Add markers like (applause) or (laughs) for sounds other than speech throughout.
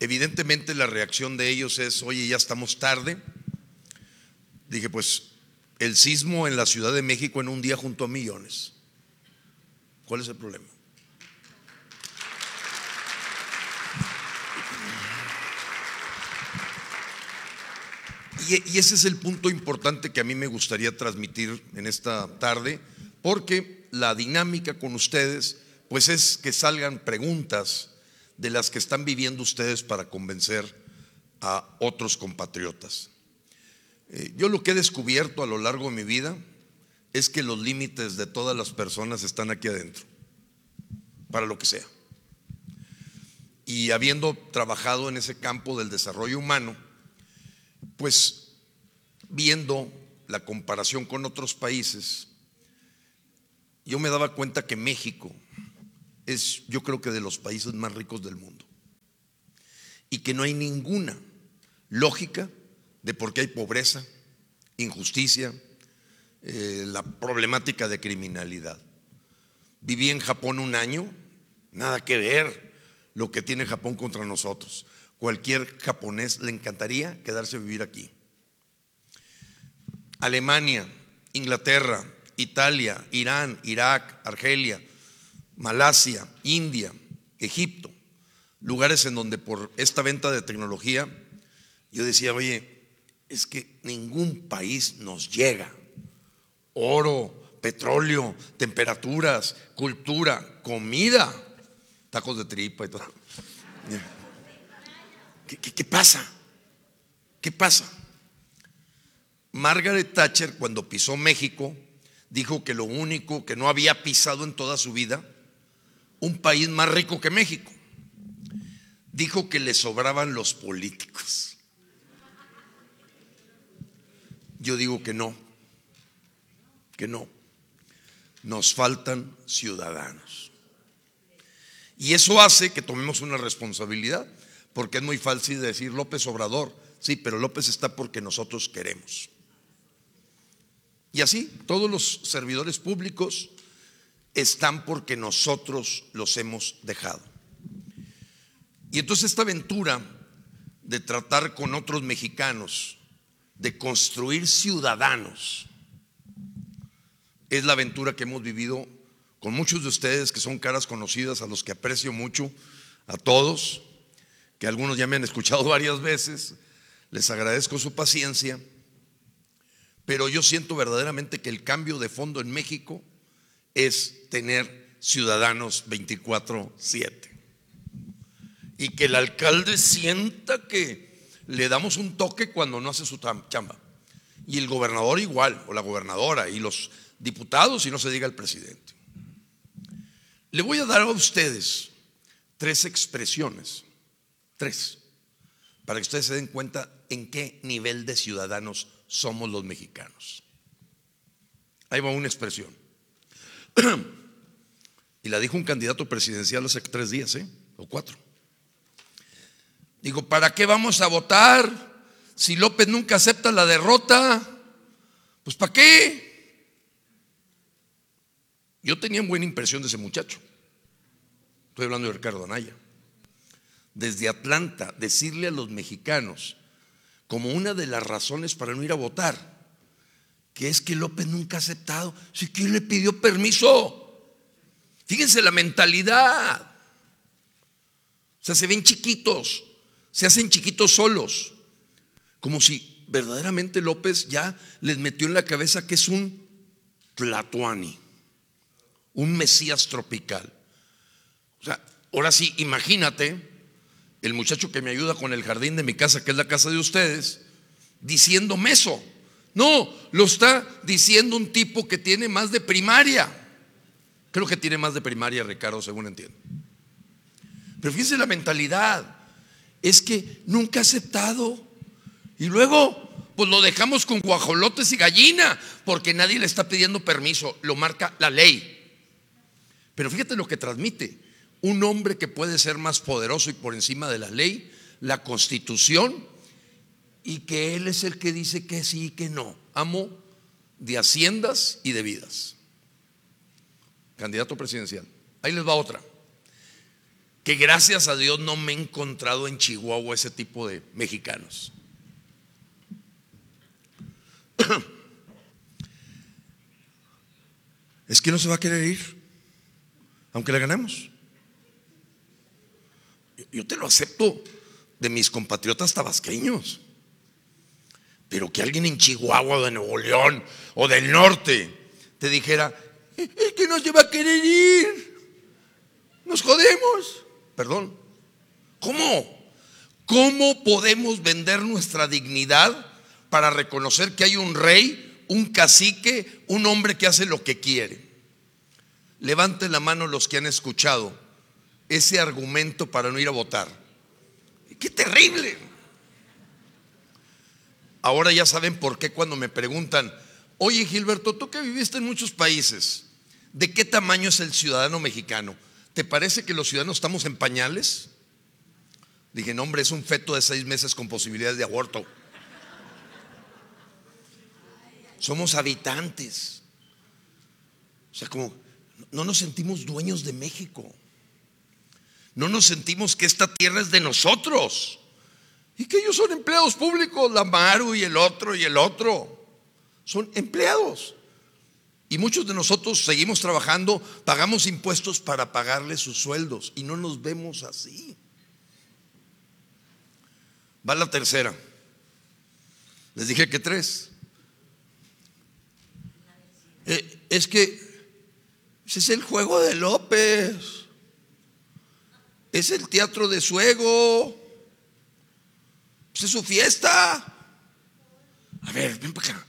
Evidentemente la reacción de ellos es, oye, ya estamos tarde. Dije, pues el sismo en la Ciudad de México en un día junto a millones. ¿Cuál es el problema? Y, ese es el punto importante que a mí me gustaría transmitir en esta tarde, porque la dinámica con ustedes, pues es que salgan preguntas de las que están viviendo ustedes para convencer a otros compatriotas. Eh, yo lo que he descubierto a lo largo de mi vida es que los límites de todas las personas están aquí adentro, para lo que sea. Y habiendo trabajado en ese campo del desarrollo humano, pues viendo la comparación con otros países, yo me daba cuenta que México es, yo creo que de los países más ricos del mundo. Y que no hay ninguna lógica de por qué hay pobreza, injusticia, eh, la problemática de criminalidad. Viví en Japón un año, nada que ver lo que tiene Japón contra nosotros. Cualquier japonés le encantaría quedarse a vivir aquí. Alemania, Inglaterra, Italia, Irán, Irak, Argelia, Malasia, India, Egipto, lugares en donde por esta venta de tecnología yo decía, oye, es que ningún país nos llega. Oro, petróleo, temperaturas, cultura, comida, tacos de tripa y todo. (laughs) ¿Qué, pasa? ¿Qué pasa? Margaret Thatcher cuando pisó México dijo que lo único que no había pisado en toda su vida, un país más rico que México, dijo que le sobraban los políticos. Yo digo que no, que no. Nos faltan ciudadanos. Y eso hace que tomemos una responsabilidad porque es muy fácil decir López Obrador, sí, pero López está porque nosotros queremos. Y así, todos los servidores públicos están porque nosotros los hemos dejado. Y entonces esta aventura de tratar con otros mexicanos, de construir ciudadanos, es la aventura que hemos vivido con muchos de ustedes que son caras conocidas, a los que aprecio mucho, a todos que algunos ya me han escuchado (laughs) varias veces. Les agradezco su paciencia, pero yo siento verdaderamente que el cambio de fondo en México es tener ciudadanos 24/7. Y que el alcalde sienta que le damos un toque cuando no hace su chamba. Y el gobernador igual, o la gobernadora, y los diputados, y no se diga el presidente. Le voy a dar a ustedes tres expresiones Tres, para que ustedes se den cuenta en qué nivel de ciudadanos somos los mexicanos. Ahí va una expresión. Y la dijo un candidato presidencial hace tres días, ¿eh? O cuatro. Digo, ¿para qué vamos a votar si López nunca acepta la derrota? Pues ¿para qué? Yo tenía buena impresión de ese muchacho. Estoy hablando de Ricardo Anaya desde Atlanta decirle a los mexicanos, como una de las razones para no ir a votar, que es que López nunca ha aceptado. Si quién le pidió permiso. Fíjense la mentalidad. O sea, se ven chiquitos, se hacen chiquitos solos, como si verdaderamente López ya les metió en la cabeza que es un Tlatuani, un Mesías tropical. O sea, ahora sí, imagínate el muchacho que me ayuda con el jardín de mi casa, que es la casa de ustedes, diciendo meso. No, lo está diciendo un tipo que tiene más de primaria. Creo que tiene más de primaria, Ricardo, según entiendo. Pero fíjense la mentalidad. Es que nunca ha aceptado. Y luego, pues lo dejamos con guajolotes y gallina, porque nadie le está pidiendo permiso. Lo marca la ley. Pero fíjate lo que transmite un hombre que puede ser más poderoso y por encima de la ley, la constitución, y que él es el que dice que sí y que no. Amo de haciendas y de vidas. Candidato presidencial. Ahí les va otra. que gracias a Dios no me he encontrado en Chihuahua ese tipo de mexicanos. (clears throat) Es que no se va a querer ir, aunque le ganemos. Yo te lo acepto de mis compatriotas tabasqueños. Pero que alguien en Chihuahua o de Nuevo León o del norte te dijera, es que no se va a querer ir. Nos jodemos. Perdón. ¿Cómo? ¿Cómo podemos vender nuestra dignidad para reconocer que hay un rey, un cacique, un hombre que hace lo que quiere? Levanten la mano los que han escuchado ese argumento para no ir a votar. ¡Qué terrible! Ahora ya saben por qué cuando me preguntan, oye Gilberto, tú que viviste en muchos países, ¿de qué tamaño es el ciudadano mexicano? ¿Te parece que los ciudadanos estamos en pañales? Dije, no, hombre, es un feto de seis meses con posibilidades de aborto. Somos habitantes. O sea, como no nos sentimos dueños de México. No nos sentimos que esta tierra es de nosotros. Y que ellos son empleados públicos, la Maru y el otro y el otro. Son empleados. Y muchos de nosotros seguimos trabajando, pagamos impuestos para pagarles sus sueldos y no nos vemos así. Va la tercera. Les dije que tres. Eh, es que ese es el juego de López. Es el teatro de su ego. Pues es su fiesta. A ver, ven para acá.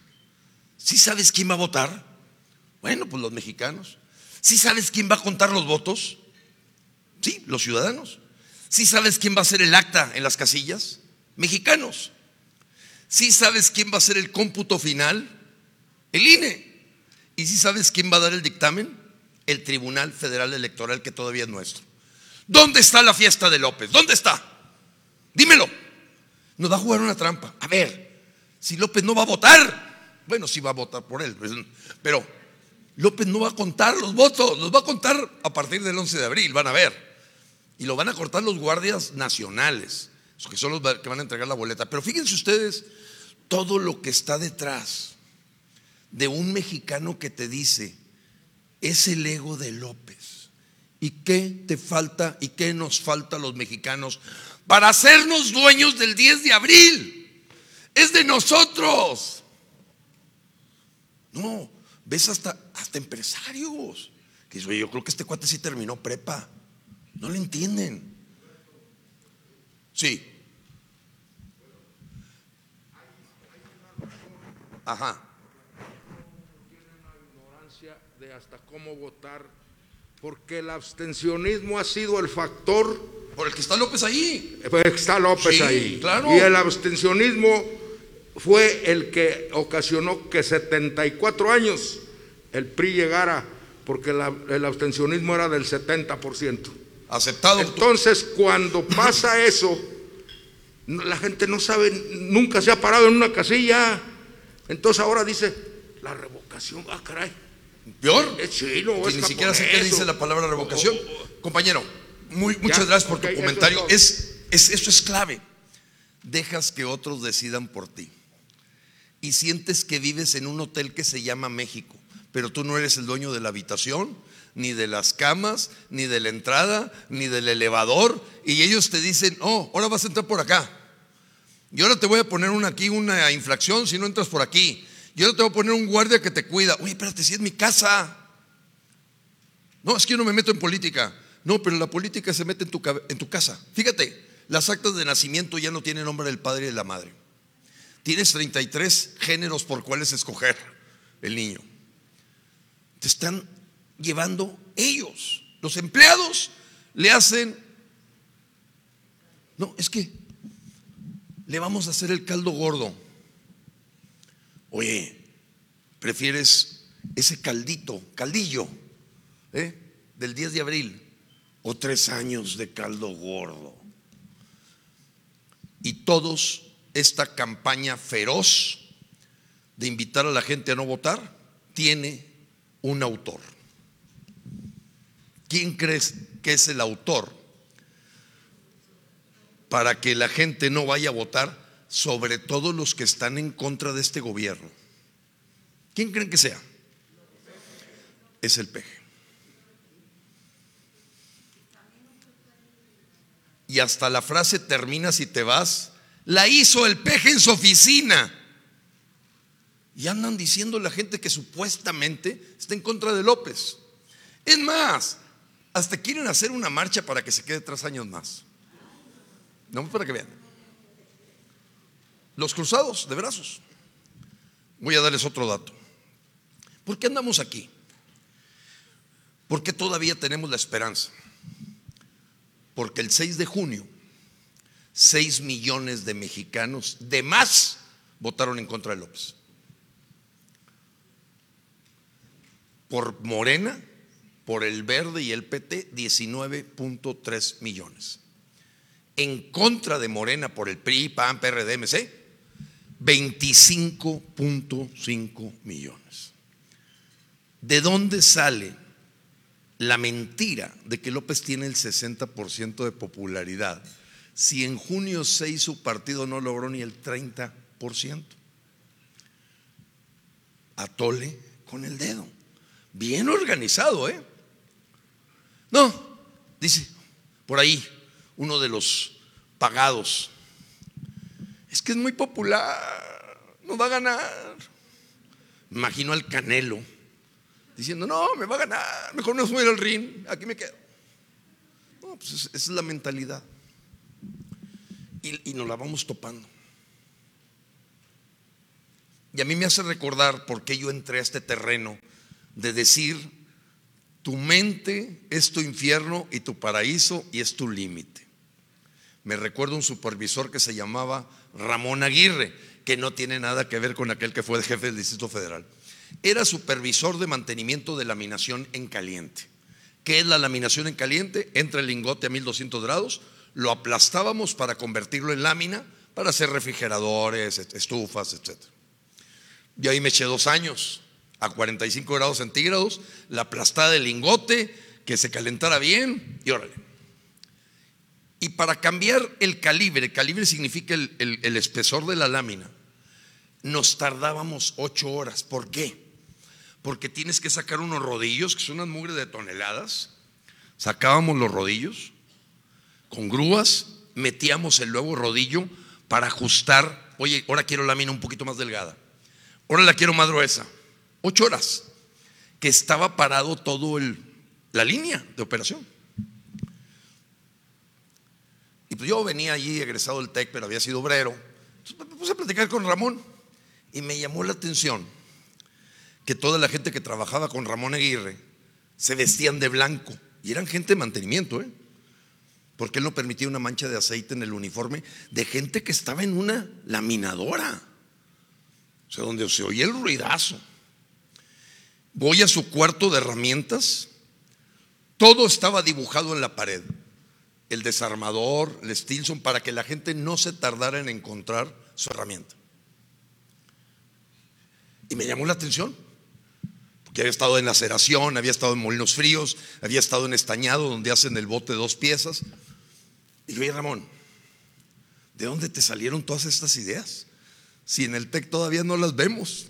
¿Sí sabes quién va a votar? Bueno, pues los mexicanos. ¿Sí sabes quién va a contar los votos? Sí, los ciudadanos. ¿Sí sabes quién va a hacer el acta en las casillas? Mexicanos. ¿Sí sabes quién va a hacer el cómputo final? El INE. ¿Y sí sabes quién va a dar el dictamen? el Tribunal Federal Electoral que todavía es nuestro. ¿Dónde está la fiesta de López? ¿Dónde está? Dímelo. Nos va a jugar una trampa. A ver, si López no va a votar, bueno, sí va a votar por él, pues, pero López no va a contar los votos, los va a contar a partir del 11 de abril, van a ver. Y lo van a cortar los guardias nacionales, que son los que van a entregar la boleta. Pero fíjense ustedes todo lo que está detrás de un mexicano que te dice, es el ego de López. ¿Y qué te falta y qué nos falta a los mexicanos para hacernos dueños del 10 de abril? Es de nosotros. No, ves hasta, hasta empresarios que dicen, yo creo que este cuate sí terminó prepa. No le entienden. Sí. Ajá. hasta cómo votar, porque el abstencionismo ha sido el factor. Por el que está López ahí. Está López ahí. Claro. Y el abstencionismo fue el que ocasionó que 74 años el PRI llegara, porque el abstencionismo era del 70%. Aceptado. Entonces, cuando pasa (laughs) eso, la gente no sabe, nunca se ha parado en una casilla. Entonces ahora dice, la revocación, ah, caray. Peor. Es chino, que ni siquiera sé qué dice la palabra revocación. Compañero, muy, muchas gracias por tu comentario. Es, es, esto es clave. Dejas que otros decidan por ti. Y sientes que vives en un hotel que se llama México, pero tú no eres el dueño de la habitación, ni de las camas, ni de la entrada, ni del elevador. Y ellos te dicen, oh, ahora vas a entrar por acá. Y ahora te voy a poner una, aquí una infracción si no entras por aquí. Yo no te voy a poner un guardia que te cuida. Oye, espérate, si es mi casa. No, es que yo no me meto en política. No, pero la política se mete en tu, en tu casa. Fíjate, las actas de nacimiento ya no tienen nombre del padre y de la madre. Tienes 33 géneros por cuales escoger el niño. Te están llevando ellos. Los empleados le hacen... No, es que le vamos a hacer el caldo gordo. Oye, ¿prefieres ese caldito, caldillo, eh, del 10 de abril o tres años de caldo gordo? Y todos esta campaña feroz de invitar a la gente a no votar tiene un autor. ¿Quién crees que es el autor para que la gente no vaya a votar, sobre todo los que están en contra de este gobierno. ¿Quién creen que sea? Es el peje. Y hasta la frase termina si te vas, la hizo el peje en su oficina. Y andan diciendo la gente que supuestamente está en contra de López. Es más, hasta quieren hacer una marcha para que se quede tres años más. No para que vean. Los cruzados de brazos. Voy a darles otro dato. ¿Por qué andamos aquí? Porque todavía tenemos la esperanza. Porque el 6 de junio, 6 millones de mexicanos de más votaron en contra de López. Por Morena, por el Verde y el PT, 19.3 millones. En contra de Morena por el PRI, PAN, PRD, MC, 25.5 millones. ¿De dónde sale la mentira de que López tiene el 60% de popularidad si en junio 6 su partido no logró ni el 30%? Atole con el dedo. Bien organizado, ¿eh? No, dice, por ahí, uno de los pagados. Es que es muy popular, no va a ganar. Imagino al Canelo diciendo, no, me va a ganar, mejor no subo al ring, aquí me quedo. No, pues esa es la mentalidad. Y, y nos la vamos topando. Y a mí me hace recordar por qué yo entré a este terreno de decir, tu mente es tu infierno y tu paraíso y es tu límite. Me recuerdo un supervisor que se llamaba Ramón Aguirre, que no tiene nada que ver con aquel que fue el jefe del Distrito Federal. Era supervisor de mantenimiento de laminación en caliente. ¿Qué es la laminación en caliente? Entra el lingote a 1200 grados, lo aplastábamos para convertirlo en lámina, para hacer refrigeradores, estufas, etc. Y ahí me eché dos años a 45 grados centígrados, la aplastada del lingote, que se calentara bien y órale. Y para cambiar el calibre, el calibre significa el, el espesor de la lámina, nos tardábamos ocho horas. ¿Por qué? Porque tienes que sacar unos rodillos, que son unas mugres de toneladas. Sacábamos los rodillos con grúas, metíamos el nuevo rodillo para ajustar. Oye, ahora quiero lámina un poquito más delgada. Ahora la quiero más gruesa ocho horas, que estaba parado todo el, la línea de operación. Y pues yo venía allí egresado del TEC, pero había sido obrero. Entonces me puse a platicar con Ramón y me llamó la atención que toda la gente que trabajaba con Ramón Aguirre se vestían de blanco y eran gente de mantenimiento, ¿eh? Porque él no permitía una mancha de aceite en el uniforme de gente que estaba en una laminadora. O sea, donde se oía el ruidazo. Voy a su cuarto de herramientas. Todo estaba dibujado en la pared. El desarmador, el Stilson, para que la gente no se tardara en encontrar su herramienta. Y me llamó la atención, porque había estado en laceración, había estado en molinos fríos, había estado en estañado, donde hacen el bote de dos piezas. Y yo, Ramón, ¿de dónde te salieron todas estas ideas? Si en el TEC todavía no las vemos.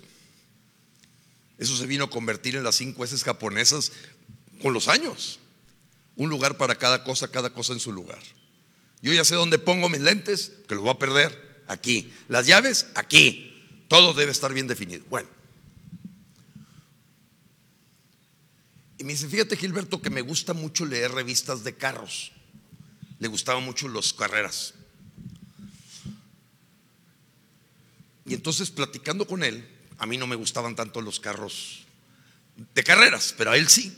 Eso se vino a convertir en las cinco S japonesas con los años. Un lugar para cada cosa, cada cosa en su lugar. Yo ya sé dónde pongo mis lentes, que los voy a perder aquí. Las llaves, aquí. Todo debe estar bien definido. Bueno. Y me dice, fíjate Gilberto que me gusta mucho leer revistas de carros. Le gustaban mucho las carreras. Y entonces platicando con él, a mí no me gustaban tanto los carros de carreras, pero a él sí.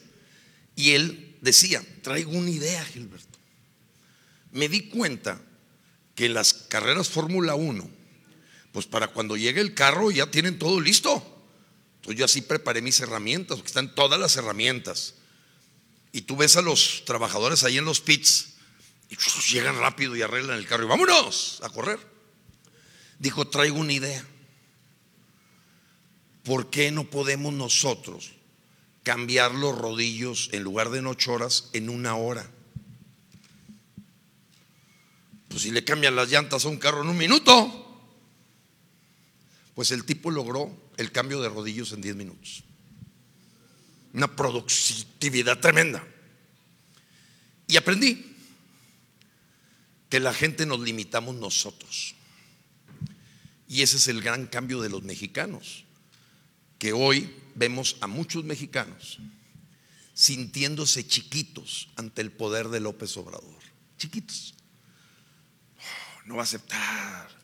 Y él decía, traigo una idea, Gilberto. Me di cuenta que las carreras Fórmula 1, pues para cuando llegue el carro ya tienen todo listo. Entonces yo así preparé mis herramientas, porque están todas las herramientas. Y tú ves a los trabajadores ahí en los pits y llegan rápido y arreglan el carro y vámonos a correr. Dijo, traigo una idea. ¿por qué no podemos nosotros cambiar los rodillos en lugar de en ocho horas en una hora? Pues si le cambian las llantas a un carro en un minuto. Pues el tipo logró el cambio de rodillos en 10 minutos. Una productividad tremenda. Y aprendí que la gente nos limitamos nosotros. Y ese es el gran cambio de los mexicanos, que hoy vemos a muchos mexicanos sintiéndose chiquitos ante el poder de López Obrador. Chiquitos. No va a aceptar.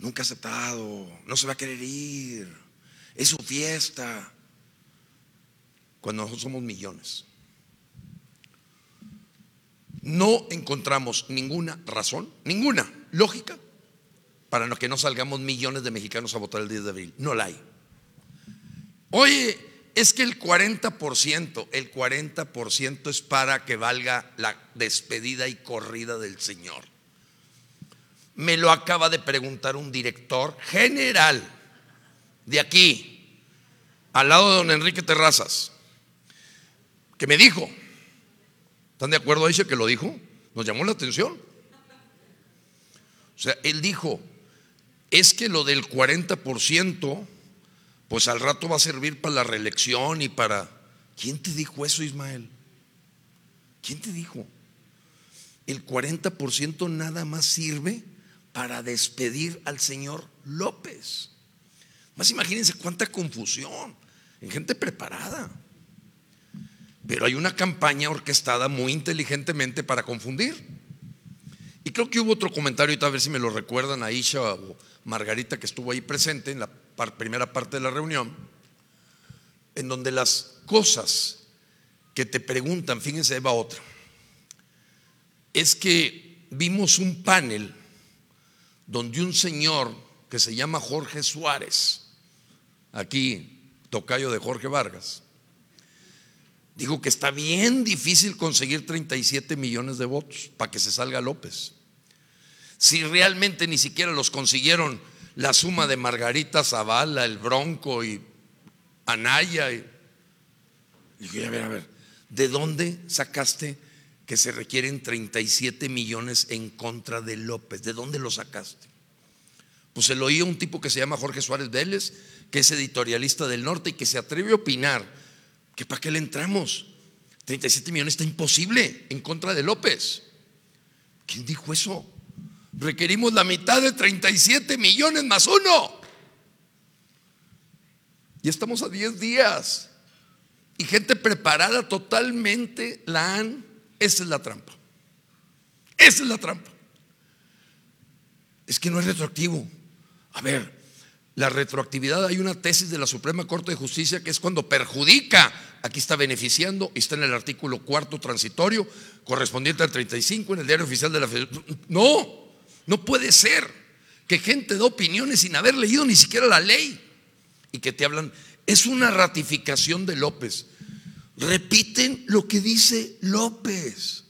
Nunca ha aceptado. No se va a querer ir. Es su fiesta. Cuando nosotros somos millones. No encontramos ninguna razón, ninguna lógica para que no salgamos millones de mexicanos a votar el 10 de abril. No la hay. Oye, es que el 40%, el 40% es para que valga la despedida y corrida del Señor. Me lo acaba de preguntar un director general de aquí, al lado de don Enrique Terrazas, que me dijo, ¿están de acuerdo? Dice que lo dijo, nos llamó la atención. O sea, él dijo, es que lo del 40% pues al rato va a servir para la reelección y para... ¿Quién te dijo eso, Ismael? ¿Quién te dijo? El 40% nada más sirve para despedir al señor López. Más imagínense cuánta confusión en gente preparada. Pero hay una campaña orquestada muy inteligentemente para confundir. Y creo que hubo otro comentario, a ver si me lo recuerdan, Aisha o Margarita, que estuvo ahí presente en la primera parte de la reunión, en donde las cosas que te preguntan, fíjense, va otra, es que vimos un panel donde un señor que se llama Jorge Suárez, aquí tocayo de Jorge Vargas, dijo que está bien difícil conseguir 37 millones de votos para que se salga López. Si realmente ni siquiera los consiguieron la suma de Margarita Zavala, el Bronco y Anaya. Y, dije, a ver, a ver, ¿de dónde sacaste que se requieren 37 millones en contra de López? ¿De dónde lo sacaste? Pues se lo oía un tipo que se llama Jorge Suárez Vélez, que es editorialista del norte y que se atreve a opinar que para qué le entramos. 37 millones está imposible en contra de López. ¿Quién dijo eso? Requerimos la mitad de 37 millones más uno. Y estamos a 10 días. Y gente preparada totalmente la han. Esa es la trampa. Esa es la trampa. Es que no es retroactivo. A ver, la retroactividad hay una tesis de la Suprema Corte de Justicia que es cuando perjudica, aquí está beneficiando, está en el artículo cuarto transitorio, correspondiente al 35 en el diario oficial de la Federación. No, no puede ser que gente dé opiniones sin haber leído ni siquiera la ley y que te hablan. Es una ratificación de López. Repiten lo que dice López.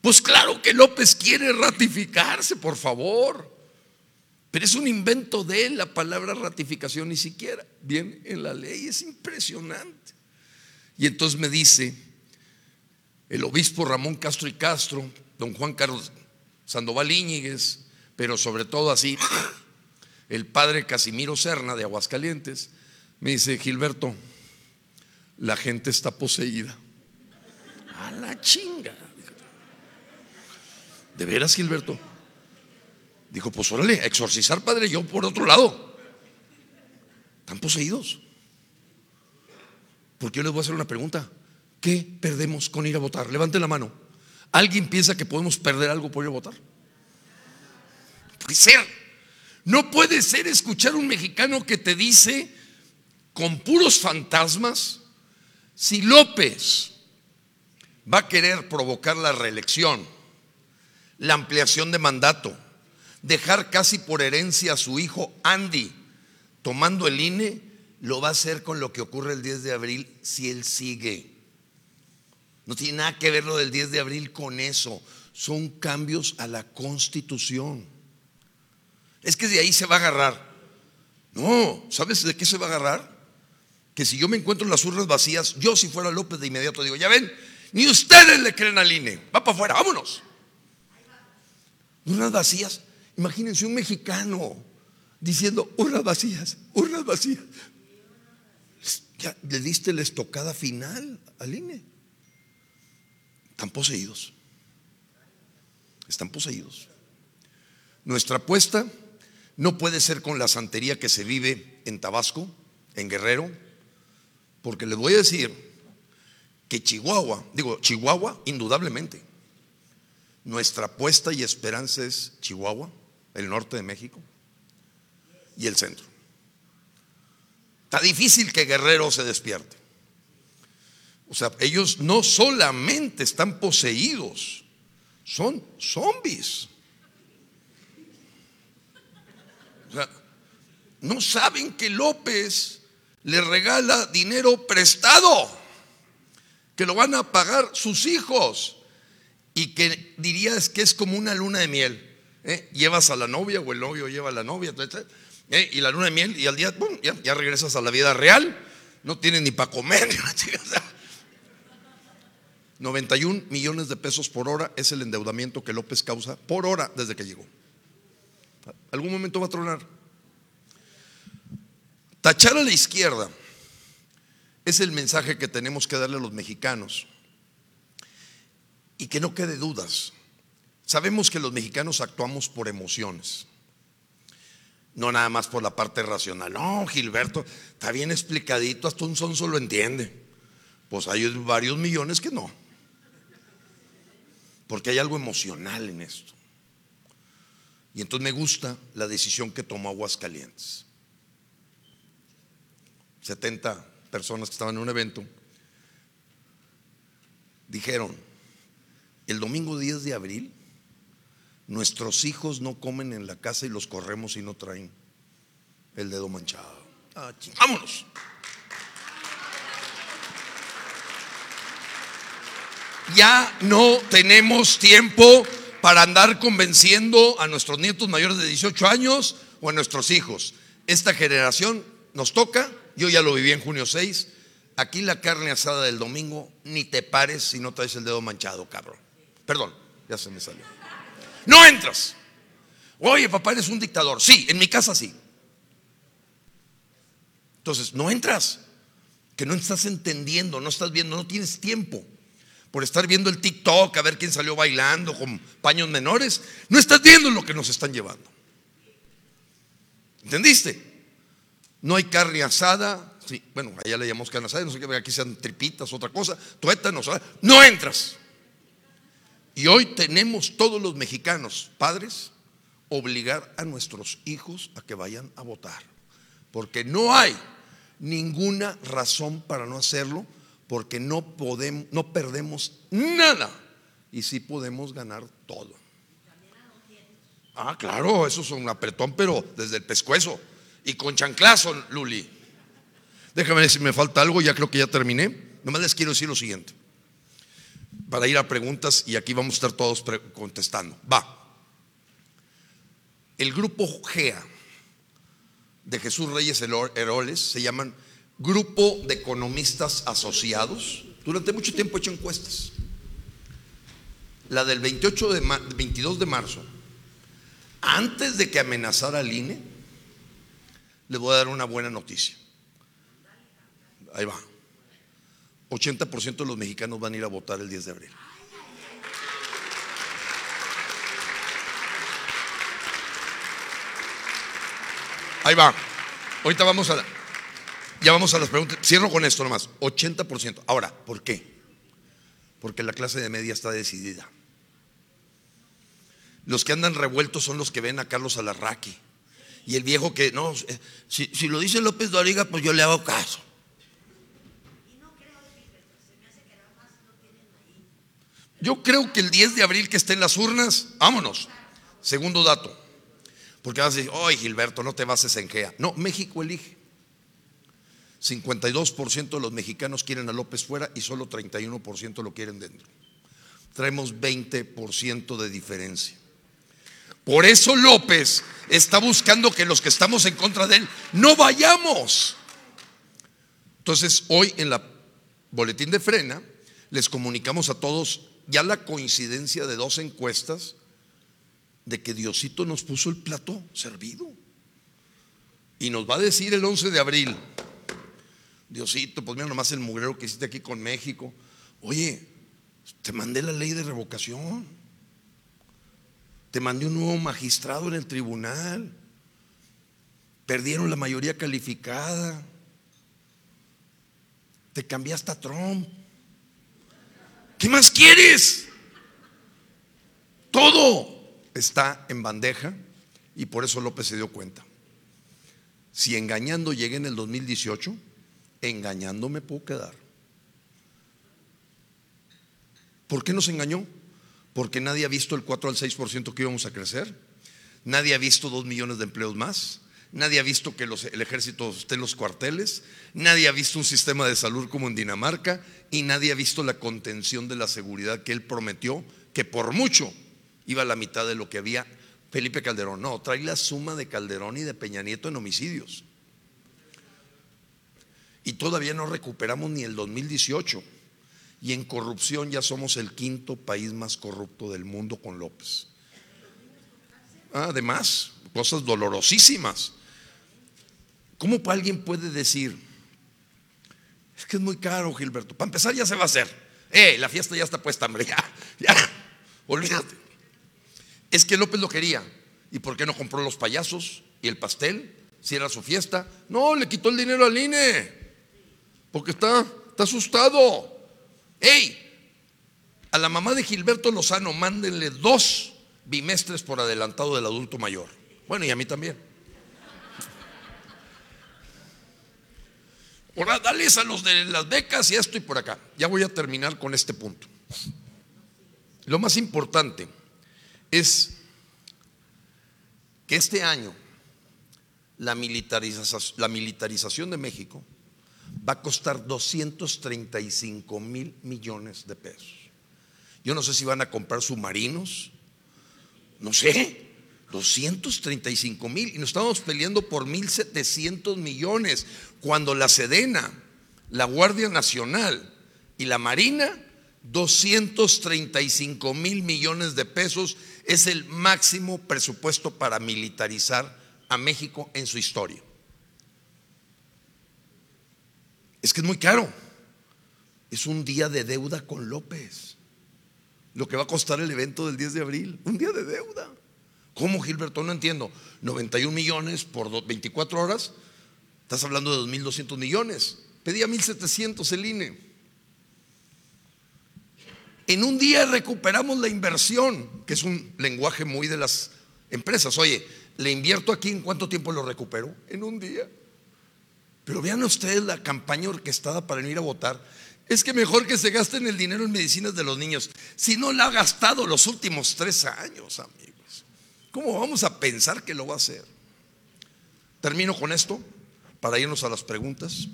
Pues claro que López quiere ratificarse, por favor. Pero es un invento de él la palabra ratificación, ni siquiera viene en la ley. Es impresionante. Y entonces me dice el obispo Ramón Castro y Castro, don Juan Carlos Sandoval Íñiguez, pero sobre todo así, el padre Casimiro Serna de Aguascalientes, me dice, Gilberto, la gente está poseída. A la chinga. ¿De veras, Gilberto? Dijo, pues órale, exorcizar, padre, yo por otro lado. Están poseídos. Porque yo les voy a hacer una pregunta. ¿Qué perdemos con ir a votar? Levante la mano. ¿Alguien piensa que podemos perder algo por ir a votar? puede ser. No puede ser escuchar un mexicano que te dice con puros fantasmas, si López va a querer provocar la reelección, la ampliación de mandato, dejar casi por herencia a su hijo Andy tomando el INE, lo va a hacer con lo que ocurre el 10 de abril si él sigue. No tiene nada que ver lo del 10 de abril con eso. Son cambios a la constitución. Es que de ahí se va a agarrar. No, ¿sabes de qué se va a agarrar? Que si yo me encuentro las urnas vacías, yo si fuera López de inmediato digo, ya ven, ni ustedes le creen al INE, va para afuera, vámonos. Urnas vacías. Imagínense un mexicano diciendo urnas vacías, urnas vacías. Ya le diste la estocada final al INE. Están poseídos. Están poseídos. Nuestra apuesta no puede ser con la santería que se vive en Tabasco, en Guerrero, porque les voy a decir que Chihuahua, digo, Chihuahua, indudablemente, nuestra apuesta y esperanza es Chihuahua, el norte de México y el centro. Está difícil que Guerrero se despierte. O sea, ellos no solamente están poseídos, son zombies. O sea, no saben que López le regala dinero prestado, que lo van a pagar sus hijos y que dirías que es como una luna de miel. ¿Eh? Llevas a la novia o el novio lleva a la novia, ¿eh? y la luna de miel y al día ya, regresas a la vida real, no tienes ni para comer. (laughs) 91 millones de pesos por hora es el endeudamiento que López causa por hora desde que llegó. Algún momento va a tronar. Tachar a la izquierda es el mensaje que tenemos que darle a los mexicanos. Y que no quede dudas. Sabemos que los mexicanos actuamos por emociones. No nada más por la parte racional. No, Gilberto, está bien explicadito, hasta un son solo entiende. Pues hay varios millones que no. Porque hay algo emocional en esto. Y entonces me gusta la decisión que tomó Aguascalientes. 70 personas que estaban en un evento dijeron, el domingo 10 de abril, nuestros hijos no comen en la casa y los corremos y no traen el dedo manchado. Ah, vámonos. Ya no tenemos tiempo para andar convenciendo a nuestros nietos mayores de 18 años o a nuestros hijos. Esta generación nos toca, yo ya lo viví en junio 6, aquí la carne asada del domingo, ni te pares si no traes el dedo manchado, cabrón. Perdón, ya se me salió. No entras. Oye, papá, eres un dictador. Sí, en mi casa sí. Entonces, no entras. Que no estás entendiendo, no estás viendo, no tienes tiempo por estar viendo el TikTok, a ver quién salió bailando con paños menores. No estás viendo lo que nos están llevando. ¿Entendiste? No hay carne asada. Sí, bueno, allá le llamamos carne asada, no sé qué, aquí sean tripitas, otra cosa, tuétanos, no entras. Y hoy tenemos todos los mexicanos, padres, obligar a nuestros hijos a que vayan a votar. Porque no hay ninguna razón para no hacerlo porque no podemos, no perdemos nada y sí podemos ganar todo. Ah, claro, eso es un apretón, pero desde el pescuezo y con chanclazo, Luli. Déjame ver si me falta algo, ya creo que ya terminé. Nomás les quiero decir lo siguiente, para ir a preguntas y aquí vamos a estar todos contestando. Va. El grupo GEA de Jesús Reyes Heroles se llaman grupo de economistas asociados, durante mucho tiempo he hecho encuestas. La del 28 de 22 de marzo, antes de que amenazara al INE, le voy a dar una buena noticia. Ahí va. 80% de los mexicanos van a ir a votar el 10 de abril. Ahí va. Ahorita vamos a ya vamos a las preguntas. Cierro con esto nomás. 80%. Ahora, ¿por qué? Porque la clase de media está decidida. Los que andan revueltos son los que ven a Carlos Alarraqui. Y el viejo que, no, eh, si, si lo dice López Doriga, pues yo le hago caso. Yo creo que el 10 de abril que esté en las urnas, vámonos. Segundo dato. Porque vas a decir, oye Gilberto, no te bases en GEA. No, México elige. 52% de los mexicanos quieren a López fuera y solo 31% lo quieren dentro. Traemos 20% de diferencia. Por eso López está buscando que los que estamos en contra de él no vayamos. Entonces, hoy en la boletín de frena les comunicamos a todos ya la coincidencia de dos encuestas de que Diosito nos puso el plato servido. Y nos va a decir el 11 de abril, Diosito, pues mira nomás el mugrero que hiciste aquí con México. Oye, te mandé la ley de revocación. Te mandé un nuevo magistrado en el tribunal. Perdieron la mayoría calificada. Te cambiaste a Trump. ¿Qué más quieres? Todo está en bandeja y por eso López se dio cuenta. Si engañando llegué en el 2018, engañando me puedo quedar. ¿Por qué nos engañó? Porque nadie ha visto el 4 al 6% que íbamos a crecer. Nadie ha visto 2 millones de empleos más. Nadie ha visto que el ejército esté en los cuarteles. Nadie ha visto un sistema de salud como en Dinamarca. Y nadie ha visto la contención de la seguridad que él prometió, que por mucho iba a la mitad de lo que había Felipe Calderón. No, trae la suma de Calderón y de Peña Nieto en homicidios. Y todavía no recuperamos ni el 2018. Y en corrupción ya somos el quinto país más corrupto del mundo con López. Además, cosas dolorosísimas. ¿Cómo alguien puede decir, es que es muy caro, Gilberto? Para empezar ya se va a hacer. Eh, la fiesta ya está puesta, hombre, (laughs) ya, ya, olvídate. Es que López lo quería. ¿Y por qué no compró los payasos y el pastel? Si era su fiesta. No, le quitó el dinero al INE. Porque está, está asustado. ¡Ey! A la mamá de Gilberto Lozano, mándenle dos bimestres por adelantado del adulto mayor. Bueno, y a mí también. Ahora, dales a los de las becas y esto y por acá. Ya voy a terminar con este punto. Lo más importante es que este año la militarización, la militarización de México va a costar 235 mil millones de pesos. Yo no sé si van a comprar submarinos, no sé, 235 mil. Y nos estamos peleando por 1.700 millones, cuando la Sedena, la Guardia Nacional y la Marina, 235 mil millones de pesos es el máximo presupuesto para militarizar a México en su historia. Es que es muy caro. Es un día de deuda con López. Lo que va a costar el evento del 10 de abril. Un día de deuda. ¿Cómo, Gilberto? No entiendo. 91 millones por 24 horas. Estás hablando de 2.200 millones. Pedía 1.700 el INE. En un día recuperamos la inversión, que es un lenguaje muy de las empresas. Oye, le invierto aquí, ¿en cuánto tiempo lo recupero? En un día. Pero vean ustedes la campaña orquestada para venir a votar. Es que mejor que se gasten el dinero en medicinas de los niños. Si no la ha gastado los últimos tres años, amigos. ¿Cómo vamos a pensar que lo va a hacer? Termino con esto para irnos a las preguntas.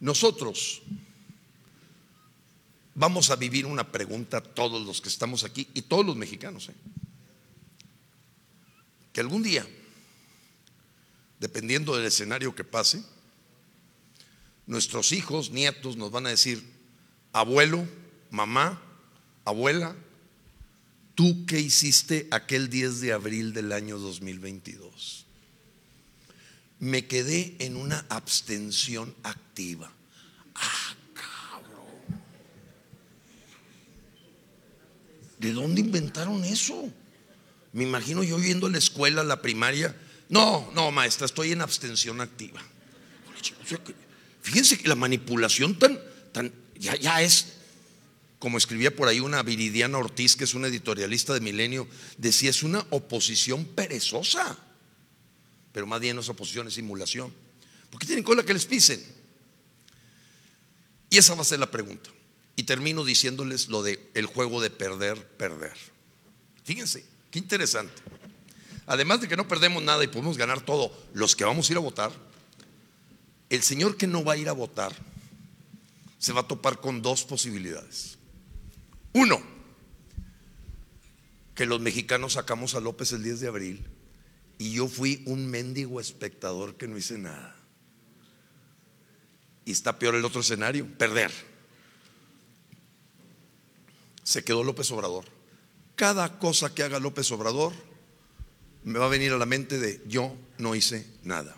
Nosotros vamos a vivir una pregunta todos los que estamos aquí y todos los mexicanos. ¿eh? Que algún día dependiendo del escenario que pase, nuestros hijos, nietos nos van a decir, abuelo, mamá, abuela, ¿tú qué hiciste aquel 10 de abril del año 2022? Me quedé en una abstención activa. Ah, cabrón. ¿De dónde inventaron eso? Me imagino yo yendo a la escuela, la primaria, no, no, maestra, estoy en abstención activa. Fíjense que la manipulación tan, tan, ya, ya es, como escribía por ahí una Viridiana Ortiz, que es una editorialista de Milenio, decía, es una oposición perezosa. Pero más bien no es oposición, es simulación. ¿Por qué tienen cola que les pisen? Y esa va a ser la pregunta. Y termino diciéndoles lo de el juego de perder, perder. Fíjense, qué interesante además de que no perdemos nada y podemos ganar todo, los que vamos a ir a votar, el señor que no va a ir a votar se va a topar con dos posibilidades. Uno, que los mexicanos sacamos a López el 10 de abril y yo fui un mendigo espectador que no hice nada. Y está peor el otro escenario, perder. Se quedó López Obrador. cada cosa que haga López Obrador me va a venir a la mente de yo no hice nada.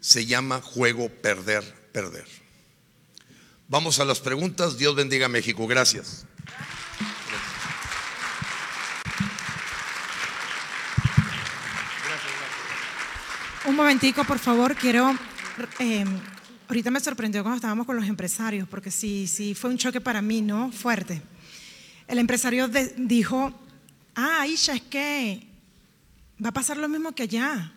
Se llama juego perder, perder. Vamos a las preguntas. Dios bendiga a México. Gracias. Un momentico, por favor, quiero... eh, ahorita me sorprendió cuando estábamos con los empresarios, porque sí, sí fue un choque para mí, ¿no? Fuerte. El empresario dijo, ah, Aisha, es que va a pasar lo mismo que allá.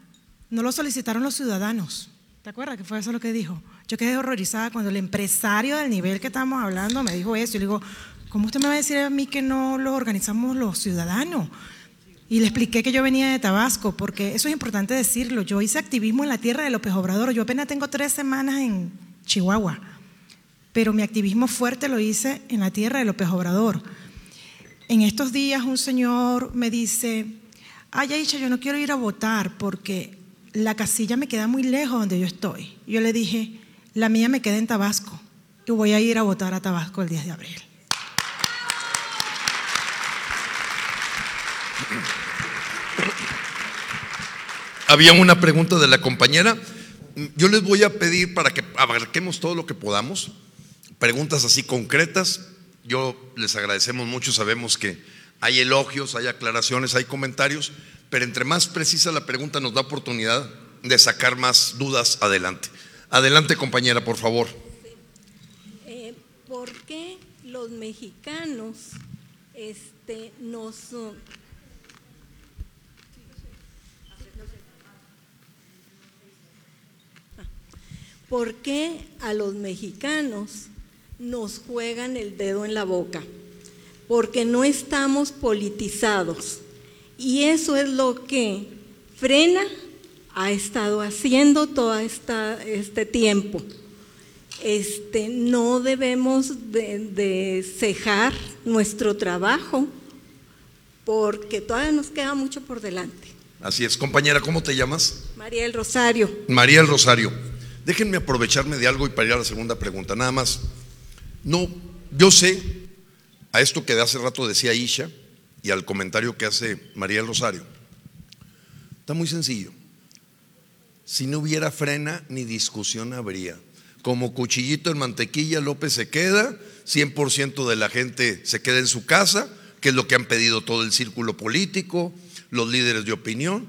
No lo solicitaron los ciudadanos. ¿Te acuerdas que fue eso lo que dijo? Yo quedé horrorizada cuando el empresario del nivel que estamos hablando me dijo eso. Y le digo, ¿cómo usted me va a decir a mí que no lo organizamos los ciudadanos? Y le expliqué que yo venía de Tabasco, porque eso es importante decirlo. Yo hice activismo en la tierra de López Obrador. Yo apenas tengo tres semanas en Chihuahua, pero mi activismo fuerte lo hice en la tierra de López Obrador. En estos días un señor me dice, ay, Aisha, yo no quiero ir a votar porque la casilla me queda muy lejos donde yo estoy. Yo le dije, la mía me queda en Tabasco y voy a ir a votar a Tabasco el 10 de abril. Había una pregunta de la compañera. Yo les voy a pedir para que abarquemos todo lo que podamos. Preguntas así concretas. Yo les agradecemos mucho. Sabemos que hay elogios, hay aclaraciones, hay comentarios. Pero entre más precisa la pregunta nos da oportunidad de sacar más dudas adelante. Adelante compañera, por favor. Eh, ¿Por qué los mexicanos este, nos... Ah, ¿Por qué a los mexicanos nos juegan el dedo en la boca? Porque no estamos politizados. Y eso es lo que frena ha estado haciendo todo esta, este tiempo este, no debemos de, de cejar nuestro trabajo porque todavía nos queda mucho por delante. Así es, compañera, ¿cómo te llamas? María del Rosario, María el Rosario. Déjenme aprovecharme de algo y para ir a la segunda pregunta. Nada más. No, yo sé a esto que de hace rato decía Isha y al comentario que hace María el Rosario. Está muy sencillo. Si no hubiera frena, ni discusión habría. Como cuchillito en mantequilla, López se queda, 100% de la gente se queda en su casa, que es lo que han pedido todo el círculo político, los líderes de opinión.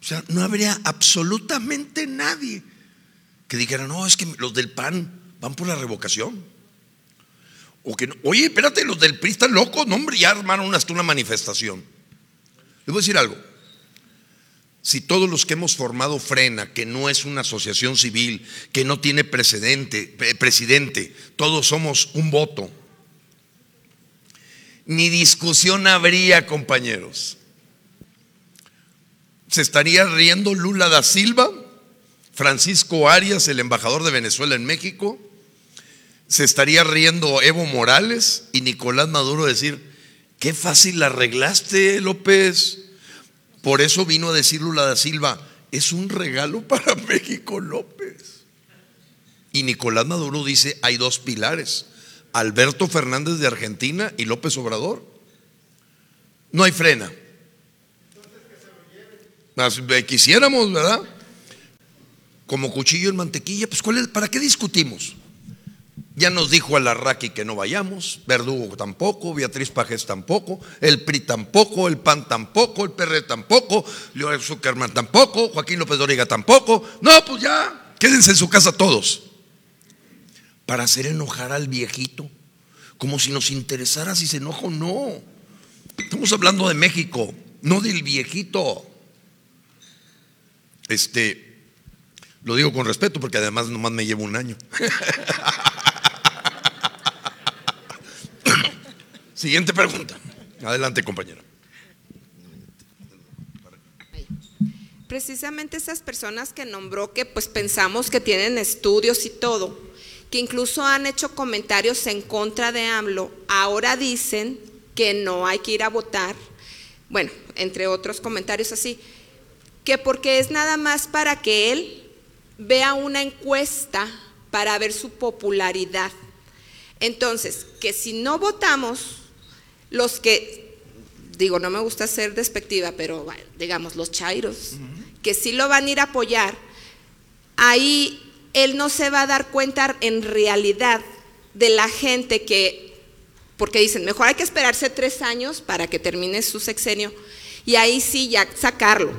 O sea, no habría absolutamente nadie que dijera, no, es que los del PAN van por la revocación. O que no, oye, espérate, los del PRI están locos, no, hombre, ya armaron hasta una manifestación. Les voy a decir algo. Si todos los que hemos formado Frena, que no es una asociación civil, que no tiene precedente, presidente, todos somos un voto, ni discusión habría, compañeros. Se estaría riendo Lula da Silva, Francisco Arias, el embajador de Venezuela en México, se estaría riendo Evo Morales y Nicolás Maduro decir, qué fácil la arreglaste, López. Por eso vino a decir Lula da Silva, es un regalo (laughs) para México, López. Y Nicolás Maduro dice, hay dos pilares, Alberto Fernández de Argentina y López Obrador. No hay frena. Quisiéramos, ¿verdad? Como cuchillo en mantequilla, pues ¿cuál es? ¿para qué discutimos? Ya nos dijo Alarraqui que no vayamos, Verdugo tampoco, Beatriz Pajes tampoco, el PRI tampoco, el PAN tampoco, el PR tampoco, Leo Zuckerman tampoco, Joaquín López Dóriga tampoco. No, pues ya, quédense en su casa todos. Para hacer enojar al viejito, como si nos interesara si se enoja o no. Estamos hablando de México, no del viejito. Este, lo digo con respeto porque además nomás me llevo un año. (laughs) Siguiente pregunta. Adelante, compañera. Precisamente esas personas que nombró que pues pensamos que tienen estudios y todo, que incluso han hecho comentarios en contra de AMLO, ahora dicen que no hay que ir a votar, bueno, entre otros comentarios así, que porque es nada más para que él vea una encuesta para ver su popularidad. Entonces, que si no votamos, los que, digo, no me gusta ser despectiva, pero digamos, los chairos, que sí lo van a ir a apoyar, ahí él no se va a dar cuenta en realidad de la gente que, porque dicen, mejor hay que esperarse tres años para que termine su sexenio y ahí sí ya sacarlo.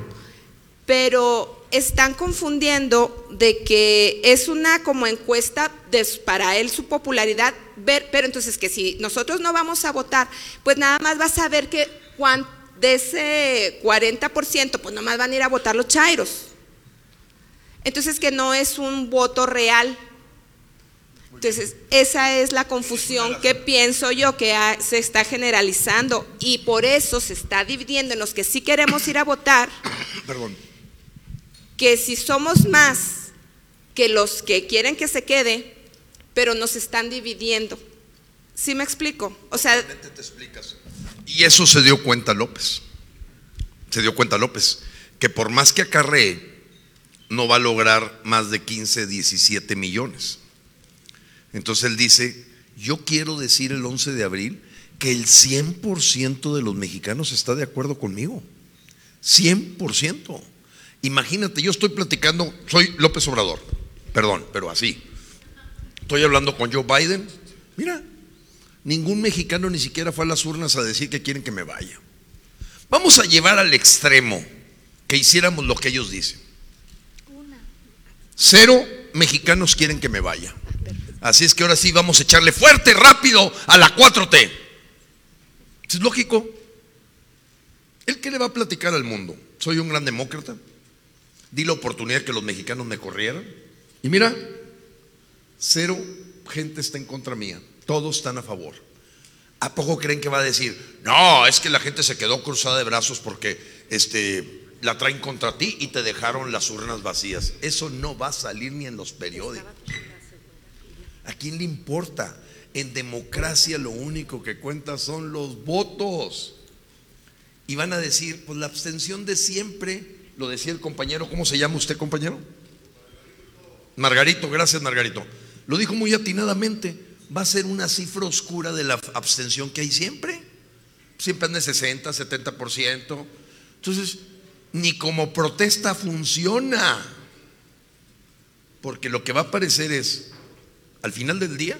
Pero están confundiendo de que es una como encuesta de, para él su popularidad, ver, pero entonces que si nosotros no vamos a votar, pues nada más vas a ver que de ese 40%, pues nada más van a ir a votar los chairos. Entonces que no es un voto real. Entonces, esa es la confusión que pienso yo que se está generalizando y por eso se está dividiendo en los que sí queremos ir a votar. (coughs) Perdón. Que si somos más que los que quieren que se quede, pero nos están dividiendo. ¿Sí me explico? O sea. Y eso se dio cuenta López. Se dio cuenta López que por más que acarree no va a lograr más de 15, 17 millones. Entonces él dice, yo quiero decir el 11 de abril que el 100% de los mexicanos está de acuerdo conmigo. 100%. Imagínate, yo estoy platicando, soy López Obrador, perdón, pero así. Estoy hablando con Joe Biden. Mira, ningún mexicano ni siquiera fue a las urnas a decir que quieren que me vaya. Vamos a llevar al extremo que hiciéramos lo que ellos dicen. Cero mexicanos quieren que me vaya. Así es que ahora sí vamos a echarle fuerte, rápido a la 4T. Es lógico. ¿El qué le va a platicar al mundo? Soy un gran demócrata. Di la oportunidad que los mexicanos me corrieran. Y mira, cero gente está en contra mía. Todos están a favor. ¿A poco creen que va a decir? No, es que la gente se quedó cruzada de brazos porque este la traen contra ti y te dejaron las urnas vacías. Eso no va a salir ni en los periódicos. ¿A quién le importa? En democracia lo único que cuenta son los votos. Y van a decir, pues la abstención de siempre, lo decía el compañero, ¿cómo se llama usted compañero? Margarito, gracias Margarito. Lo dijo muy atinadamente, va a ser una cifra oscura de la abstención que hay siempre. Siempre anda de 60, 70%. Entonces, ni como protesta funciona. Porque lo que va a aparecer es, al final del día,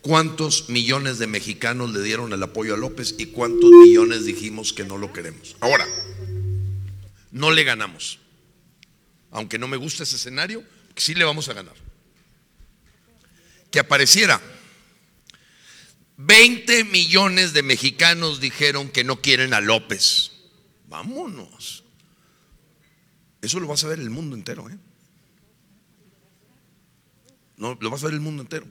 cuántos millones de mexicanos le dieron el apoyo a López y cuántos millones dijimos que no lo queremos. Ahora, no le ganamos. Aunque no me gusta ese escenario, sí le vamos a ganar. Que apareciera 20 millones de mexicanos dijeron que no quieren a López. Vámonos. Eso lo vas a ver el mundo entero. ¿eh? No, lo vas a ver el mundo entero.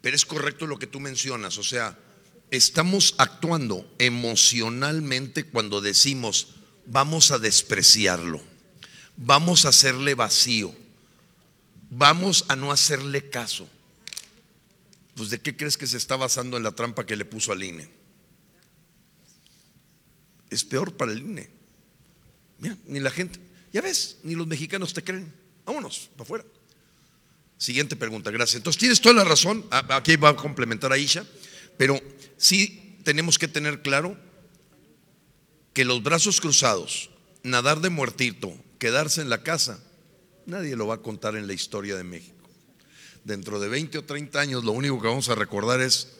Pero es correcto lo que tú mencionas. O sea, estamos actuando emocionalmente cuando decimos, vamos a despreciarlo, vamos a hacerle vacío, vamos a no hacerle caso. Pues de qué crees que se está basando en la trampa que le puso al INE? Es peor para el INE. Mira, ni la gente. Ya ves, ni los mexicanos te creen. Vámonos, para afuera. Siguiente pregunta, gracias. Entonces tienes toda la razón, aquí va a complementar a Isha, pero sí tenemos que tener claro que los brazos cruzados, nadar de muertito, quedarse en la casa, nadie lo va a contar en la historia de México. Dentro de 20 o 30 años lo único que vamos a recordar es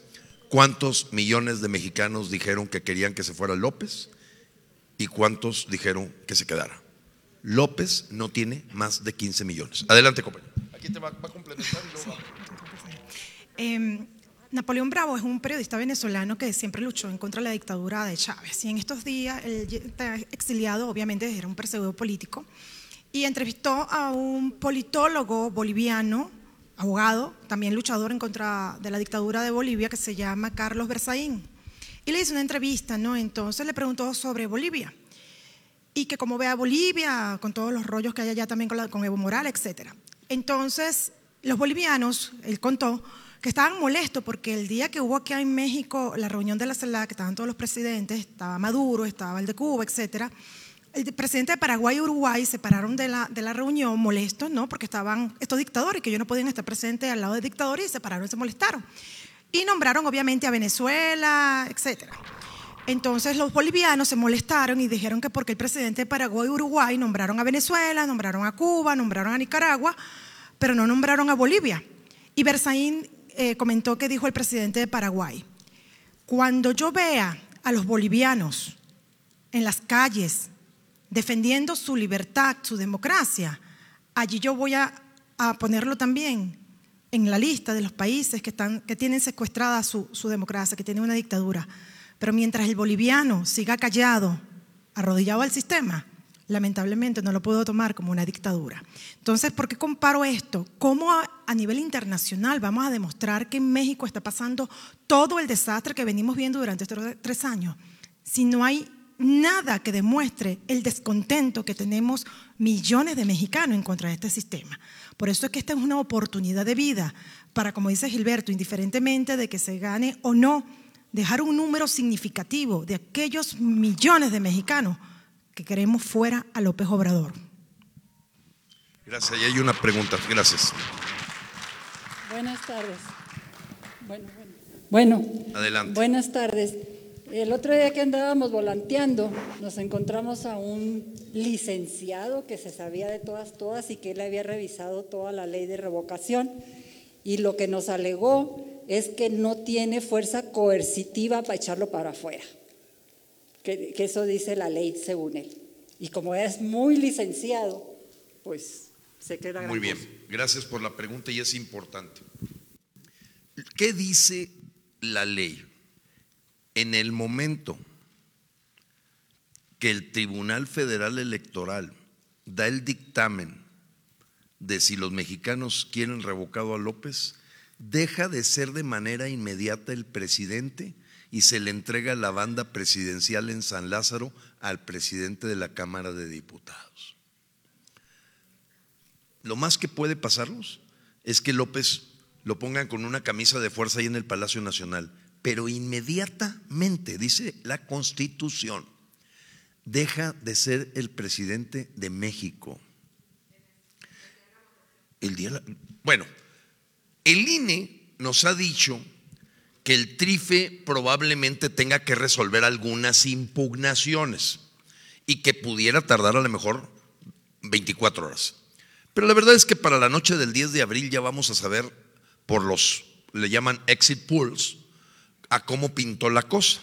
cuántos millones de mexicanos dijeron que querían que se fuera López y cuántos dijeron que se quedara. López no tiene más de 15 millones. Adelante, compañero. Aquí te va, a complementar em, Napoleón Bravo es un periodista venezolano que siempre luchó en contra de la dictadura de Chávez. Y en estos días, él está exiliado, obviamente era un perseguido político, y entrevistó a un politólogo boliviano, abogado, también luchador en contra de la dictadura de Bolivia, que se llama Carlos Berzaín. Y le hizo una entrevista, ¿no? Entonces le preguntó sobre Bolivia y que como ve a Bolivia, con todos los rollos que hay allá también con, Evo Morales, etc. Entonces, los bolivianos, él contó, que estaban molestos porque el día que hubo aquí en México la reunión de la CELAC, que estaban todos los presidentes, estaba Maduro, estaba el de Cuba, etc., el presidente de Paraguay y Uruguay se pararon de la, de la reunión molestos, ¿no? Porque estaban estos dictadores que ellos no podían estar presentes al lado de dictadores y se pararon se molestaron. Y nombraron obviamente a Venezuela, etcétera. Entonces los bolivianos se molestaron y dijeron que porque el presidente de Paraguay y Uruguay nombraron a Venezuela, nombraron a Cuba, nombraron a Nicaragua, pero no nombraron a Bolivia. Y Berzaín eh, comentó que dijo el presidente de Paraguay, cuando yo vea a los bolivianos en las calles defendiendo su libertad, su democracia, allí yo voy a, ponerlo también en la lista de los países que, están, que tienen secuestrada su, democracia, que tienen una dictadura. Pero mientras el boliviano siga callado, arrodillado al sistema, lamentablemente no lo puedo tomar como una dictadura. Entonces, ¿por qué comparo esto? ¿Cómo a, nivel internacional vamos a demostrar que en México está pasando todo el desastre que venimos viendo durante estos tres años si no hay nada que demuestre el descontento que tenemos millones de mexicanos en contra de este sistema? Por eso es que esta es una oportunidad de vida para, como dice Gilberto, indiferentemente de que se gane o no, dejar un número significativo de aquellos millones de mexicanos que queremos fuera a López Obrador. Gracias. Y hay una pregunta. Gracias. Buenas tardes. Bueno, bueno. bueno. Adelante. Buenas tardes. El otro día que andábamos volanteando, nos encontramos a un licenciado que se sabía de todas, todas y que él había revisado toda la ley de revocación. Y lo que nos alegó es que no tiene fuerza coercitiva para echarlo para afuera. Que, eso dice la ley según él. Y como es muy licenciado, pues se queda. Muy bien, gracias por la pregunta y es importante. ¿Qué dice la ley? En el momento que el Tribunal Federal Electoral da el dictamen de si los mexicanos quieren revocado a López, deja de ser de manera inmediata el presidente y se le entrega la banda presidencial en San Lázaro al presidente de la Cámara de Diputados. Lo más que puede pasarnos es que López lo pongan con una camisa de fuerza ahí en el Palacio Nacional, pero inmediatamente, dice la Constitución, deja de ser el presidente de México. El día, bueno, el INE nos ha dicho que el TRIFE probablemente tenga que resolver algunas impugnaciones y que pudiera tardar a lo mejor 24 horas. Pero la verdad es que para la noche del 10 de abril ya vamos a saber por los, le llaman exit polls, a cómo pintó la cosa.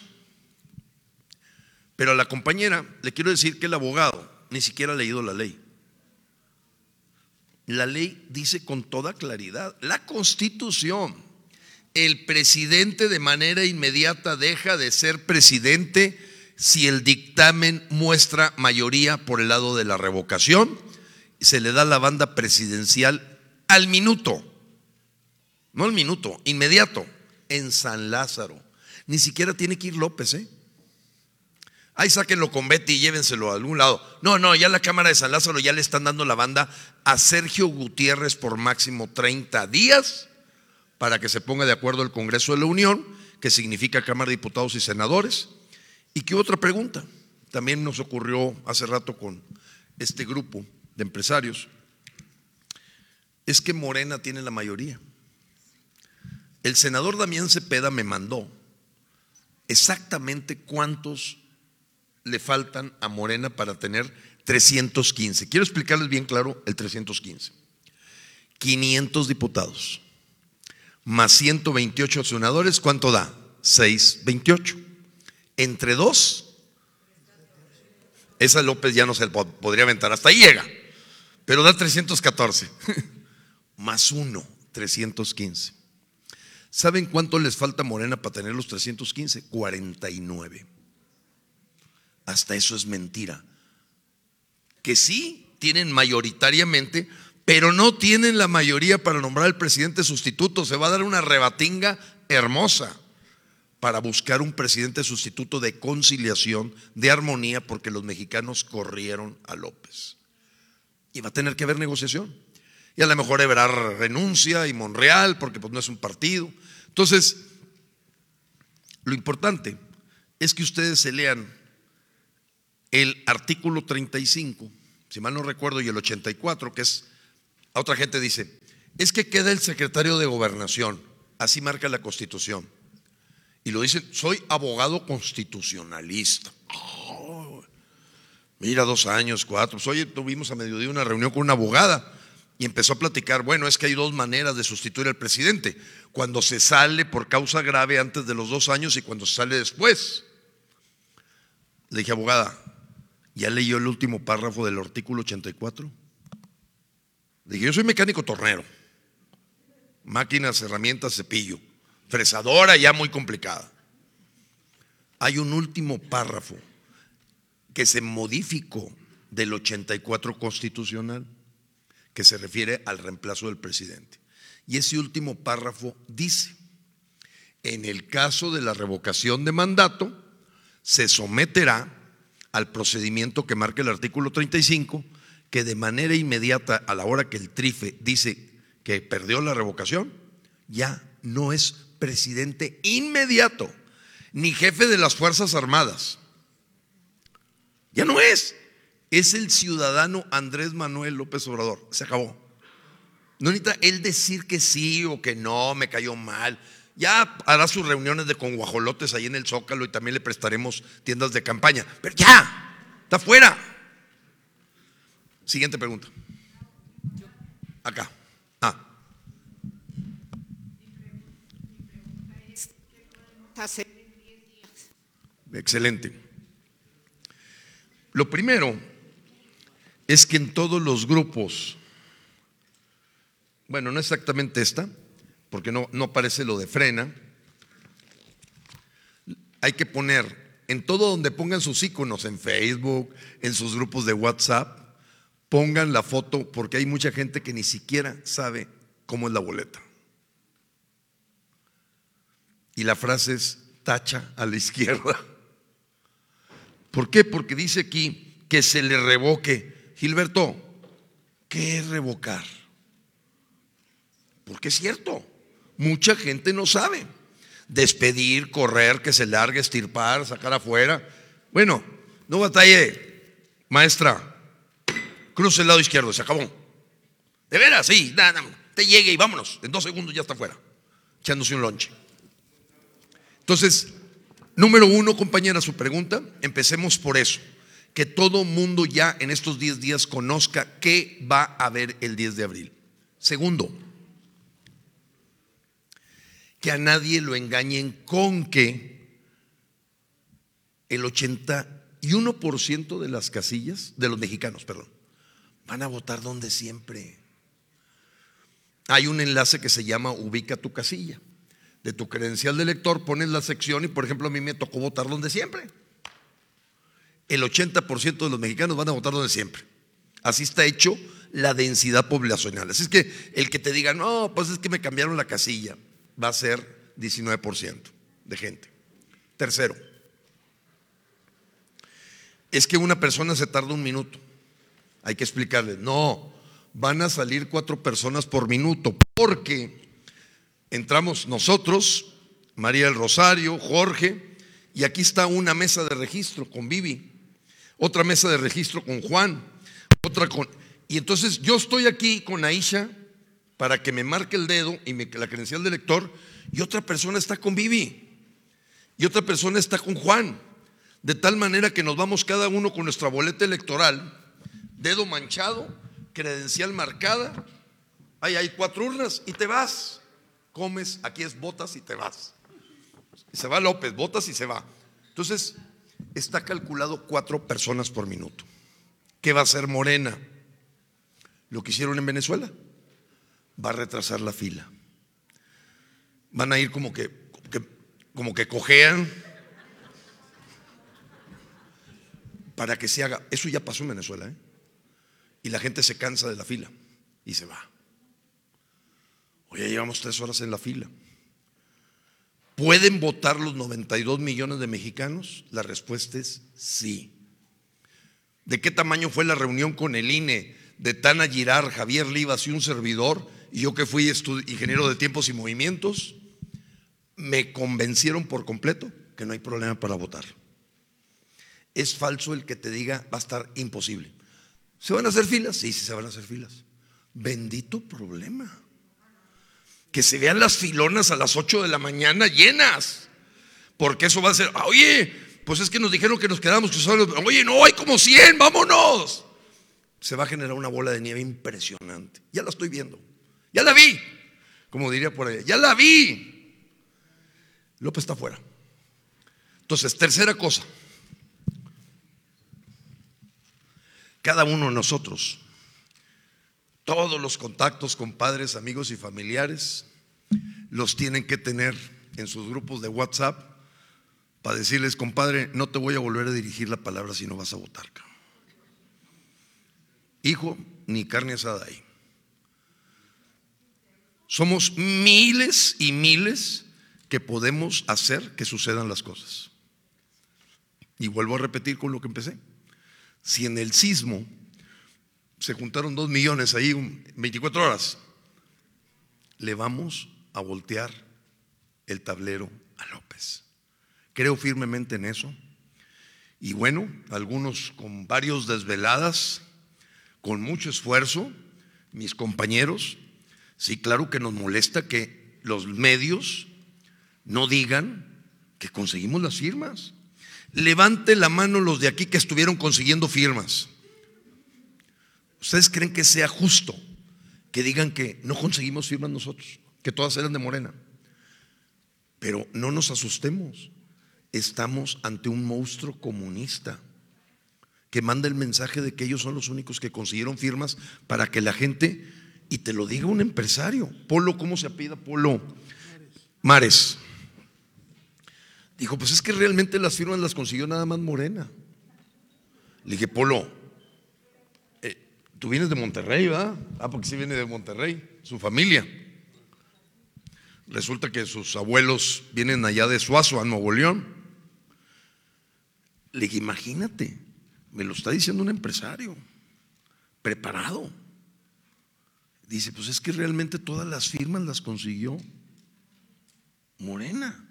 Pero a la compañera le quiero decir que el abogado ni siquiera ha leído la ley. La ley dice con toda claridad, la constitución, el presidente de manera inmediata deja de ser presidente si el dictamen muestra mayoría por el lado de la revocación, se le da la banda presidencial al minuto, no al minuto, inmediato, en San Lázaro. Ni siquiera tiene que ir López, ¿eh? Ahí sáquenlo con Betty y llévenselo a algún lado. No, no, ya la Cámara de San Lázaro ya le están dando la banda a Sergio Gutiérrez por máximo 30 días para que se ponga de acuerdo el Congreso de la Unión, que significa Cámara de Diputados y Senadores. ¿Y qué otra pregunta? También nos ocurrió hace rato con este grupo de empresarios. Es que Morena tiene la mayoría. El senador Damián Cepeda me mandó exactamente cuántos le faltan a Morena para tener 315. Quiero explicarles bien claro el 315. 500 diputados más 128 senadores, ¿cuánto da? 628. Entre dos, esa López ya no se podría aventar, hasta ahí llega, pero da 314. (laughs) más uno, 315. ¿Saben cuánto les falta Morena para tener los 315? 49. Hasta eso es mentira. Que sí tienen mayoritariamente, pero no tienen la mayoría para nombrar al presidente sustituto. Se va a dar una rebatinga hermosa para buscar un presidente sustituto de conciliación, de armonía, porque los mexicanos corrieron a López. Y va a tener que haber negociación. Y a lo mejor Ebrard renuncia y Monreal, porque pues no es un partido. Entonces, lo importante es que ustedes se lean el artículo 35, si mal no recuerdo, y el 84, que es, a otra gente dice, es que queda el secretario de gobernación, así marca la constitución. Y lo dice, soy abogado constitucionalista. Oh, mira, dos años, cuatro. Pues, oye, tuvimos a mediodía una reunión con una abogada y empezó a platicar, bueno, es que hay dos maneras de sustituir al presidente. Cuando se sale por causa grave antes de los dos años y cuando se sale después. Le dije, abogada, ¿ya leyó el último párrafo del artículo 84? Le dije, yo soy mecánico tornero. Máquinas, herramientas, cepillo fresadora ya muy complicada. Hay un último párrafo que se modificó del 84 constitucional que se refiere al reemplazo del presidente. Y ese último párrafo dice, en el caso de la revocación de mandato, se someterá al procedimiento que marca el artículo 35, que de manera inmediata, a la hora que el trife dice que perdió la revocación, ya no es presidente inmediato, ni jefe de las Fuerzas Armadas. Ya no es. Es el ciudadano Andrés Manuel López Obrador. Se acabó. No necesita él decir que sí o que no, me cayó mal. Ya hará sus reuniones de con guajolotes ahí en el Zócalo y también le prestaremos tiendas de campaña. Pero ya, está fuera. Siguiente pregunta. Acá. Excelente. Lo primero es que en todos los grupos, bueno, no exactamente esta, porque no, no aparece lo de frena, hay que poner en todo donde pongan sus iconos, en Facebook, en sus grupos de WhatsApp, pongan la foto, porque hay mucha gente que ni siquiera sabe cómo es la boleta. Y la frase es tacha a la izquierda. ¿Por qué? Porque dice aquí que se le revoque. Gilberto, ¿qué es revocar? Porque es cierto, mucha gente no sabe. Despedir, correr, que se largue, estirpar, sacar afuera. Bueno, no batalle, maestra. Cruce el lado izquierdo, se acabó. De veras, sí, nada, te llegue y vámonos. En dos segundos ya está afuera, echándose un lonche. Entonces, número uno, compañera, su pregunta, empecemos por eso. Que todo mundo ya en estos 10 días conozca qué va a haber el 10 de abril. Segundo, que a nadie lo engañen con que el 81% de las casillas, de los mexicanos, perdón, van a votar donde siempre. Hay un enlace que se llama Ubica tu casilla de tu credencial de elector, pones la sección y por ejemplo a mí me tocó votar donde siempre. El 80% de los mexicanos van a votar donde siempre. Así está hecho la densidad poblacional. Así es que el que te diga, no, pues es que me cambiaron la casilla, va a ser 19% de gente. Tercero, es que una persona se tarda un minuto. Hay que explicarle, no, van a salir cuatro personas por minuto, porque entramos nosotros, María del Rosario, Jorge, y aquí está una mesa de registro con Vivi, otra mesa de registro con Juan, otra con... Y entonces yo estoy aquí con Aisha para que me marque el dedo y me, la credencial de lector, y otra persona está con Vivi, y otra persona está con Juan, de tal manera que nos vamos cada uno con nuestra boleta electoral, dedo manchado, credencial marcada, ahí hay cuatro urnas y te vas comes, aquí es botas y te vas. Y se va López, botas y se va. Entonces, está calculado cuatro personas por minuto. ¿Qué va a hacer Morena? Lo que hicieron en Venezuela. Va a retrasar la fila. Van a ir como que, como que cojean para que se haga. Eso ya pasó en Venezuela. ¿eh? Y la gente se cansa de la fila y se va. Ya llevamos tres horas en la fila. ¿Pueden votar los 92 millones de mexicanos? La respuesta es sí. ¿De qué tamaño fue la reunión con el INE de Tana Girar, Javier Livas y un servidor? Y yo que fui ingeniero de tiempos y movimientos, me convencieron por completo que no hay problema para votar. Es falso el que te diga va a estar imposible. ¿Se van a hacer filas? Sí, sí se van a hacer filas. Bendito problema que se vean las filonas a las 8 de la mañana llenas. Porque eso va a ser, "Ah, oye, pues es que nos dijeron que nos quedamos que solo, oye, no, hay como 100, vámonos. Se va a generar una bola de nieve impresionante. Ya la estoy viendo. Ya la vi. Como diría por ahí, ya la vi. López está afuera. Entonces, tercera cosa. Cada uno de nosotros, todos los contactos con padres, amigos y familiares, los tienen que tener en sus grupos de WhatsApp para decirles, compadre, no te voy a volver a dirigir la palabra si no vas a votar. cabrón". Hijo, ni carne asada ahí. Somos miles y miles que podemos hacer que sucedan las cosas. Y vuelvo a repetir con lo que empecé. Si en el sismo se juntaron dos millones ahí un- 24 horas, le vamos a voltear el tablero a López. Creo firmemente en eso. Y bueno, algunos con varios desveladas, con mucho esfuerzo, mis compañeros, sí, claro que nos molesta que los medios no digan que conseguimos las firmas. Levante la mano los de aquí que estuvieron consiguiendo firmas. ¿Ustedes creen que sea justo que digan que no conseguimos firmas nosotros, que todas eran de Morena? Pero no nos asustemos. Estamos ante un monstruo comunista que manda el mensaje de que ellos son los únicos que consiguieron firmas para que la gente, y te lo diga un empresario, Polo, ¿cómo se apida Polo? Mares. Dijo, pues es que realmente las firmas las consiguió nada más Morena. Le dije, Polo, tú vienes de Monterrey, ¿verdad? Ah, porque sí viene de Monterrey, su familia. Resulta que sus abuelos vienen allá de Suazo, a Nuevo León. Le dije, imagínate, me lo está diciendo un empresario, preparado. Dice, pues es que realmente todas las firmas las consiguió Morena.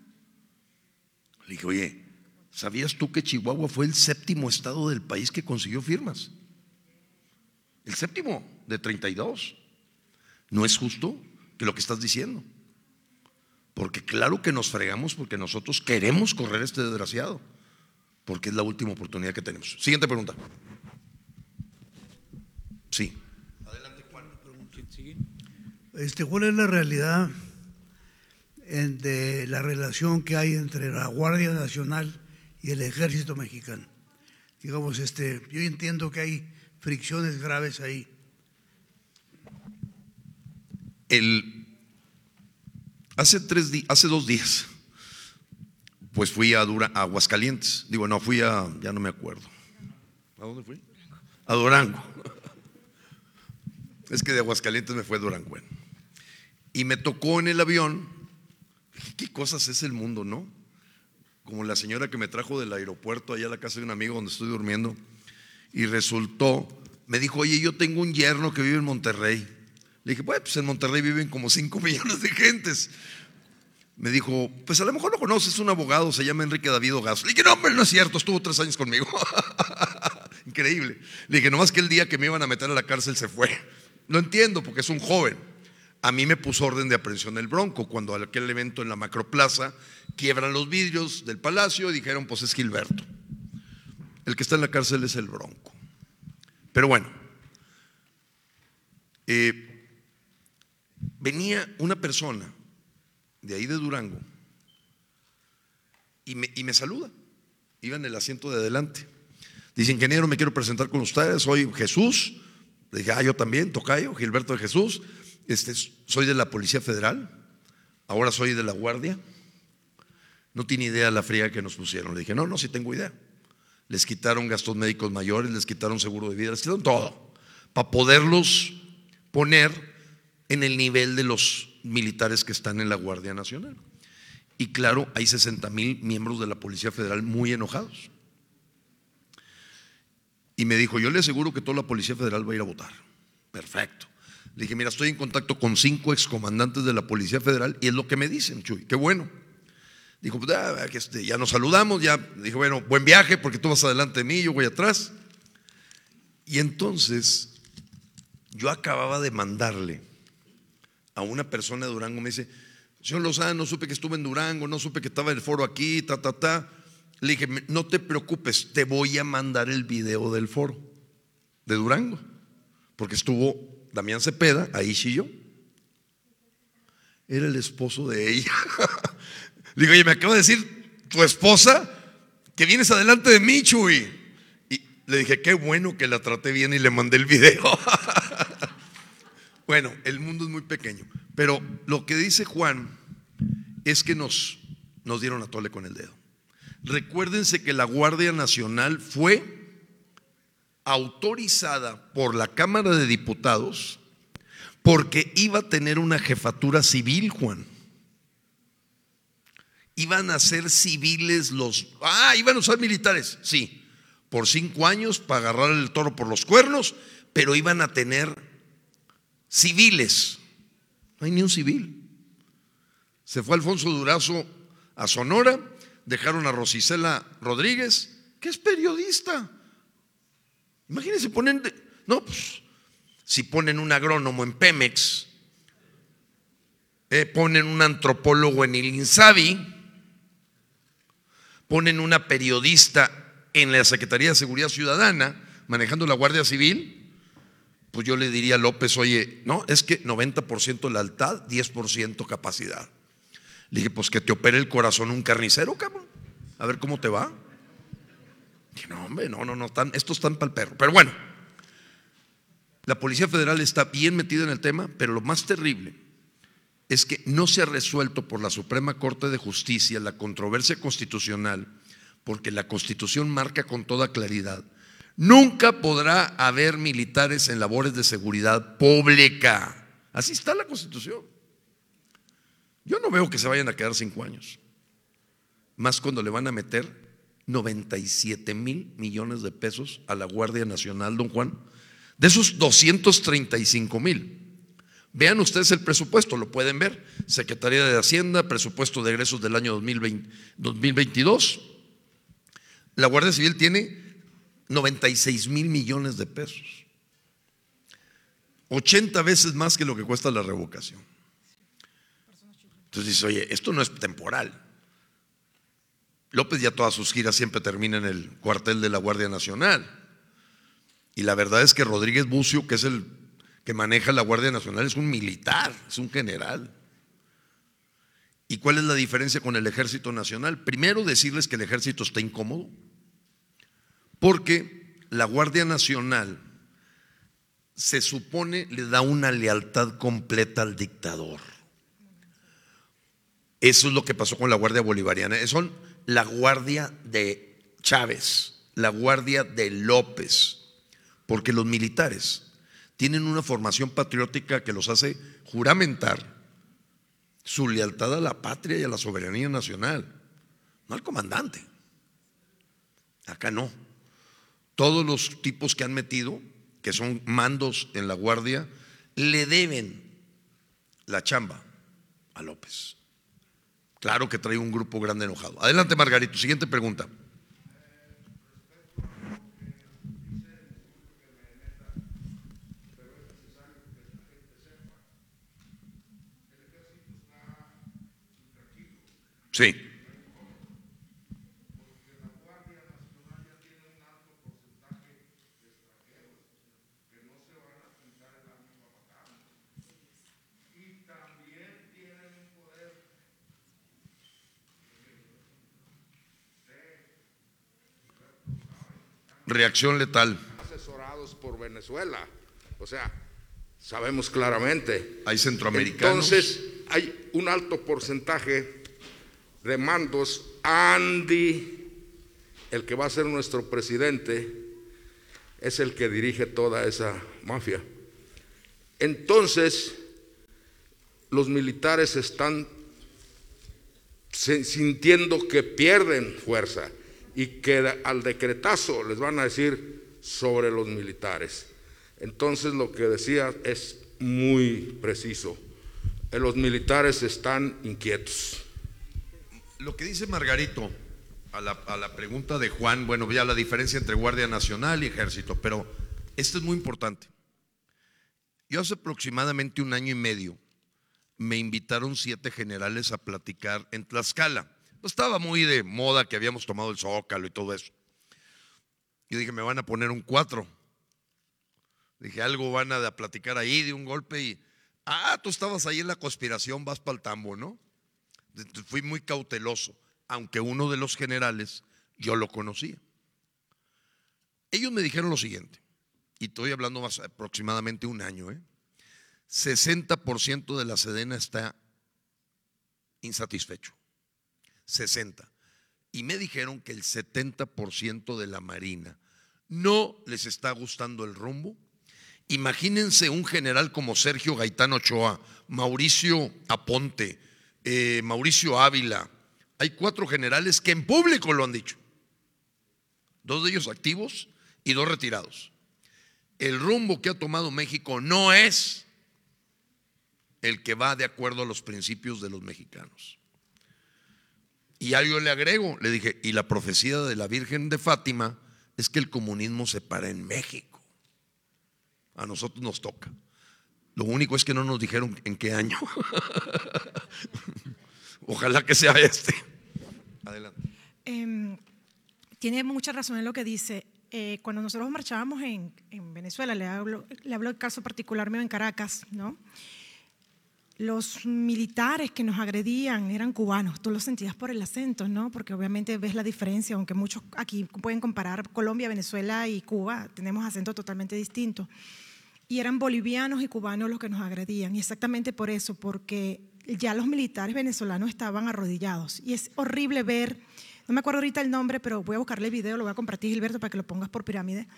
Le dije, oye, ¿sabías tú que Chihuahua fue el séptimo estado del país que consiguió firmas? El séptimo de 32. No es justo que lo que estás diciendo. Porque claro que nos fregamos porque nosotros queremos correr este desgraciado. Porque es la última oportunidad que tenemos. Siguiente pregunta. Sí. Este, ¿Cuál es la realidad en- de la relación que hay entre la Guardia Nacional y el Ejército Mexicano? Digamos, este, yo entiendo que hay fricciones graves ahí. El, hace, tres hace dos días, pues fui a, Dura- a Aguascalientes. Digo, no, fui a, ya no me acuerdo. ¿A dónde fui? A Durango. Es que de Aguascalientes me fue a Durango. Y me tocó en el avión. ¿Qué cosas es el mundo, no? Como la señora que me trajo del aeropuerto allá a la casa de un amigo donde estoy durmiendo. Y resultó, me dijo, oye, yo tengo un yerno que vive en Monterrey. Le dije, pues en Monterrey viven como 5 (laughs) millones de gentes. Me dijo, pues a lo mejor lo conoces, es un abogado, se llama Enrique David Ogazo. Le dije, no, hombre, no es cierto, estuvo tres años conmigo. (laughs) Increíble. Le dije, nomás que el día que me iban a meter a la cárcel se fue. Lo entiendo porque es un joven. A mí me puso orden de aprehensión el Bronco cuando aquel evento en la Macroplaza quiebran los vidrios del palacio y dijeron, pues es Gilberto. El que está en la cárcel es el Bronco. Pero bueno, eh, venía una persona de ahí de Durango y me, saluda. Iba en el asiento de adelante. Dice, ingeniero, me quiero presentar con ustedes. Soy Jesús. Le dije, ah, yo también, Tocayo, Gilberto de Jesús. Este, soy de la Policía Federal. Ahora soy de la Guardia. No tiene idea la fría que nos pusieron. Le dije, no, no, sí tengo idea. Les quitaron gastos médicos mayores, les quitaron seguro de vida, les quitaron todo. Para poderlos poner en el nivel de los militares que están en la Guardia Nacional. Y claro, hay 60 mil miembros de la Policía Federal muy enojados. Y me dijo, yo le aseguro que toda la Policía Federal va a ir a votar. Perfecto. Le dije, mira, estoy en contacto con cinco excomandantes de la Policía Federal y es lo que me dicen, Chuy, qué bueno. Dijo, pues ah, este, ya nos saludamos, ya. Dijo, bueno, buen viaje porque tú vas adelante de mí, yo voy atrás. Y entonces, yo acababa de mandarle a una persona de Durango, me dice, Señor Lozano, no supe que estuve en Durango, no supe que estaba el foro aquí, ta, ta, ta. Le dije, no te preocupes, te voy a mandar el video del foro de Durango. Porque estuvo Damián Cepeda, ahí sí yo. Era el esposo de ella. (laughs) Le digo, oye, me acaba de decir tu esposa que vienes adelante de mí, Chuy. Y le dije, qué bueno que la traté bien y le mandé el video. (laughs) bueno, el mundo es muy pequeño. Pero lo que dice Juan es que nos, nos dieron a tole con el dedo. Recuérdense que la Guardia Nacional fue autorizada por la Cámara de Diputados porque iba a tener una jefatura civil, Juan. Iban a ser civiles los... Ah, iban a usar militares, sí, por cinco años para agarrar el toro por los cuernos, pero iban a tener civiles. No hay ni un civil. Se fue Alfonso Durazo a Sonora, dejaron a Rosicela Rodríguez, que es periodista. Imagínense, ponen, no, pues, si ponen un agrónomo en Pemex, eh, ponen un antropólogo en el INSABI, ponen una periodista en la Secretaría de Seguridad Ciudadana manejando la Guardia Civil, pues yo le diría a López, oye, no, es que 90% lealtad, 10% capacidad. Le dije, pues que te opere el corazón un carnicero, cabrón. A ver cómo te va. Dije, no, hombre, no, no, no, están, estos están para el perro. Pero bueno, la Policía Federal está bien metida en el tema, pero lo más terrible es que no se ha resuelto por la Suprema Corte de Justicia la controversia constitucional, porque la Constitución marca con toda claridad, nunca podrá haber militares en labores de seguridad pública. Así está la Constitución. Yo no veo que se vayan a quedar cinco años, más cuando le van a meter 97 mil millones de pesos a la Guardia Nacional, don Juan, de esos 235 mil. Vean ustedes el presupuesto, lo pueden ver. Secretaría de Hacienda, presupuesto de egresos del año 2020, 2022. La Guardia Civil tiene 96 mil millones de pesos. 80 veces más que lo que cuesta la revocación. Entonces dice, oye, esto no es temporal. López ya todas sus giras siempre termina en el cuartel de la Guardia Nacional. Y la verdad es que Rodríguez Bucio, que es el que maneja la Guardia Nacional, es un militar, es un general. ¿Y cuál es la diferencia con el Ejército Nacional? Primero decirles que el ejército está incómodo, porque la Guardia Nacional se supone le da una lealtad completa al dictador. Eso es lo que pasó con la Guardia Bolivariana. Son la Guardia de Chávez, la Guardia de López, porque los militares tienen una formación patriótica que los hace juramentar su lealtad a la patria y a la soberanía nacional, no al comandante. Acá no. Todos los tipos que han metido, que son mandos en la guardia, le deben la chamba a López. Claro que trae un grupo grande enojado. Adelante, Margarito. Siguiente pregunta. Sí. Reacción letal. Asesorados por Venezuela. O sea, sabemos claramente. Hay centroamericanos. Entonces, hay un alto porcentaje de mandos. Andy, el que va a ser nuestro presidente, es el que dirige toda esa mafia. Entonces, los militares están sintiendo que pierden fuerza y que al decretazo les van a decir sobre los militares. Entonces lo que decía es muy preciso. Los militares están inquietos. Lo que dice Margarito a la, pregunta de Juan, bueno, ya la diferencia entre Guardia Nacional y Ejército, pero esto es muy importante. Yo hace aproximadamente un año y medio me invitaron siete generales a platicar en Tlaxcala. Estaba muy de moda que habíamos tomado el zócalo y todo eso. Yo dije, me van a poner un cuatro. Dije, algo van a platicar ahí de un golpe y, ah, tú estabas ahí en la conspiración, vas para el tambo, ¿no? Fui muy cauteloso, aunque uno de los generales yo lo conocía. Ellos me dijeron lo siguiente, y estoy hablando más aproximadamente un año, ¿eh? 60% de la Sedena está insatisfecho. 60. Y me dijeron que el 70% de la Marina no les está gustando el rumbo. Imagínense un general como Sergio Gaitán Ochoa, Mauricio Aponte, eh, Mauricio Ávila. Hay cuatro generales que en público lo han dicho. Dos de ellos activos y dos retirados. El rumbo que ha tomado México no es el que va de acuerdo a los principios de los mexicanos. Y a yo le agrego, le dije, y la profecía de la Virgen de Fátima es que el comunismo se para en México. A nosotros nos toca. Lo único es que no nos dijeron en qué año. (laughs) Ojalá que sea este. Adelante. Em, tiene mucha razón en lo que dice. Eh, cuando nosotros marchábamos en, en Venezuela, le hablo, le hablo del caso particular mío en Caracas, ¿no? los militares que nos agredían eran cubanos. Tú lo sentías por el acento, ¿no? Porque obviamente ves la diferencia, aunque muchos aquí pueden comparar Colombia, Venezuela y Cuba, tenemos acentos totalmente distintos. Y eran bolivianos y cubanos los que nos agredían. Y exactamente por eso, porque ya los militares venezolanos estaban arrodillados. Y es horrible ver, no me acuerdo ahorita el nombre, pero voy a buscarle el video, lo voy a compartir, Gilberto, para que lo pongas por pirámide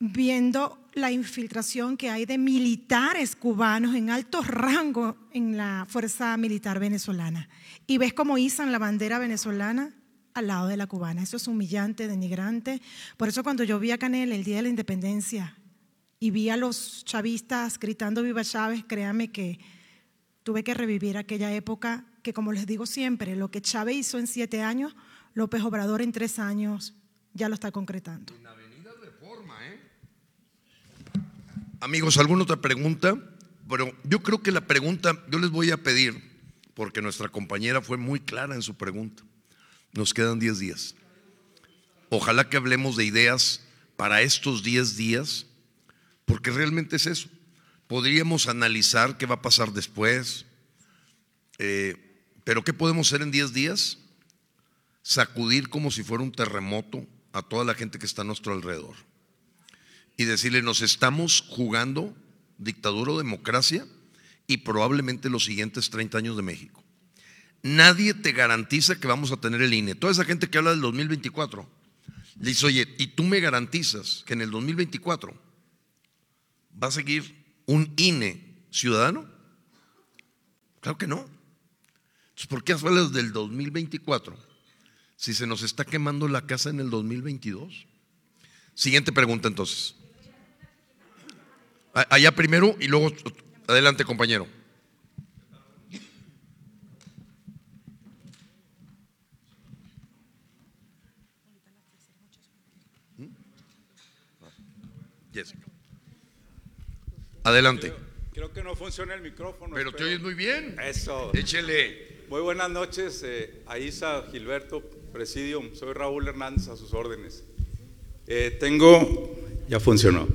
viendo la infiltración que hay de militares cubanos en alto rango en la fuerza militar venezolana. Y ves cómo izan la bandera venezolana al lado de la cubana. Eso es humillante, denigrante. Por eso cuando yo vi a Canel el día de la independencia y vi a los chavistas gritando Viva Chávez, créame que tuve que revivir aquella época que, como les digo siempre, lo que Chávez hizo en siete años, López Obrador en tres años ya lo está concretando. Amigos, ¿alguna otra pregunta? Pero yo creo que la pregunta, yo les voy a pedir, porque nuestra compañera fue muy clara en su pregunta. Nos quedan 10 días. Ojalá que hablemos de ideas para estos 10 días, porque realmente es eso. Podríamos analizar qué va a pasar después, eh, pero ¿qué podemos hacer en 10 días? Sacudir como si fuera un terremoto a toda la gente que está a nuestro alrededor y decirle, nos estamos jugando dictadura o democracia y probablemente los siguientes 30 años de México. Nadie te garantiza que vamos a tener el INE. Toda esa gente que habla del 2024, le dice, oye, ¿y tú me garantizas que en el 2024 va a seguir un INE ciudadano? Claro que no. Entonces, ¿por qué hablas del 2024 si se nos está quemando la casa en el 2022? Siguiente pregunta entonces. Allá primero y luego adelante, compañero. Adelante. Creo, que no funciona el micrófono. Pero te oyes muy bien. Eso. Échele. Muy buenas noches, eh, Aisa, Gilberto, Presidium. Soy Raúl Hernández, a sus órdenes. Eh, tengo, ya funcionó.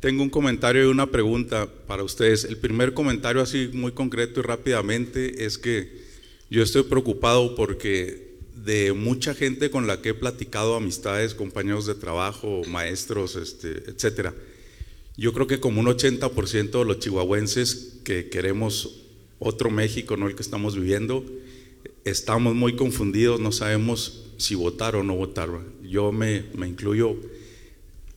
Tengo un comentario y una pregunta para ustedes. El primer comentario así muy concreto y rápidamente es que yo estoy preocupado porque de mucha gente con la que he platicado, amistades, compañeros de trabajo, maestros, este, etcétera, yo creo que como un 80% de los chihuahuenses que queremos otro México, no el que estamos viviendo, estamos muy confundidos, no sabemos si votar o no votar. Yo me, me incluyo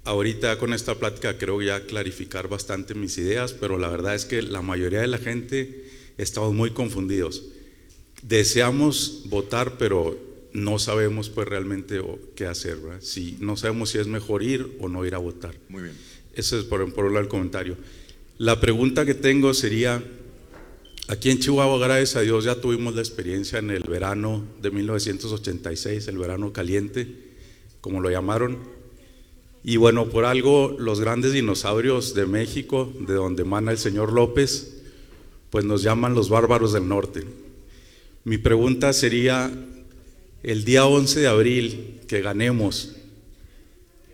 ahorita con esta plática creo ya clarificar bastante mis ideas, pero la verdad es que la mayoría de la gente estamos muy confundidos. Deseamos votar, pero no sabemos pues realmente qué hacer, Si no sabemos si es mejor ir o no ir a votar. Muy bien. Ese es por, por el comentario. La pregunta que tengo sería, aquí en Chihuahua, gracias a Dios, ya tuvimos la experiencia en el verano de 1986, el verano caliente, como lo llamaron. Y bueno, por algo los grandes dinosaurios de México, de donde emana el señor López, pues nos llaman los bárbaros del norte. Mi pregunta sería, el día 11 de abril que ganemos,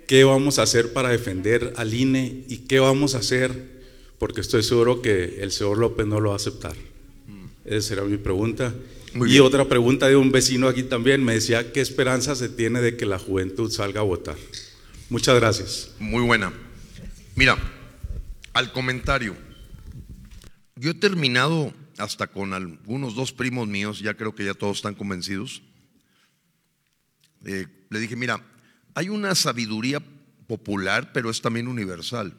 ¿qué vamos a hacer para defender al INE y qué vamos a hacer? Porque estoy seguro que el señor López no lo va a aceptar. Esa será mi pregunta. Muy y bien. otra pregunta de un vecino aquí también, me decía, ¿qué esperanza se tiene de que la juventud salga a votar? Muchas gracias. Muy buena. Mira, al comentario. Yo he terminado hasta con algunos dos primos míos, ya creo que ya todos están convencidos. Eh, le dije, mira, hay una sabiduría popular, pero es también universal,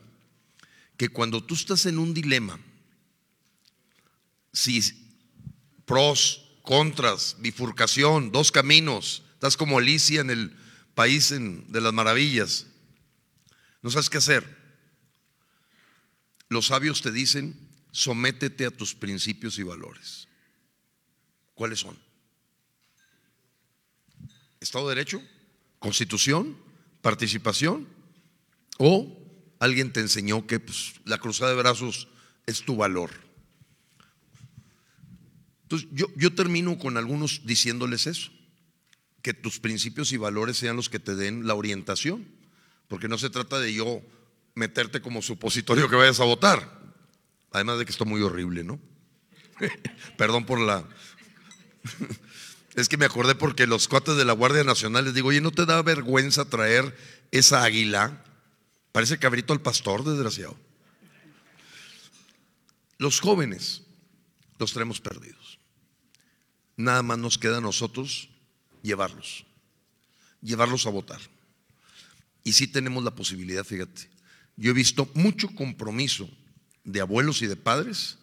que cuando tú estás en un dilema, si pros, contras, bifurcación, dos caminos, estás como Alicia en el país de las maravillas, no sabes qué hacer. Los sabios te dicen, sométete a tus principios y valores. ¿Cuáles son? Estado de Derecho, Constitución, participación, o alguien te enseñó que pues, la cruzada de brazos es tu valor. Entonces, yo, yo termino con algunos diciéndoles eso, que tus principios y valores sean los que te den la orientación, porque no se trata de yo meterte como supositorio que vayas a votar, además de que esto es muy horrible, ¿no? (laughs) Perdón por la... Es que me acordé porque los cuates de la Guardia Nacional les digo, oye, ¿no te da vergüenza traer esa águila? Parece cabrito al pastor, desgraciado. Los jóvenes los tenemos perdidos. Nada más nos queda a nosotros llevarlos, llevarlos a votar. Y sí tenemos la posibilidad, fíjate. Yo he visto mucho compromiso de abuelos y de padres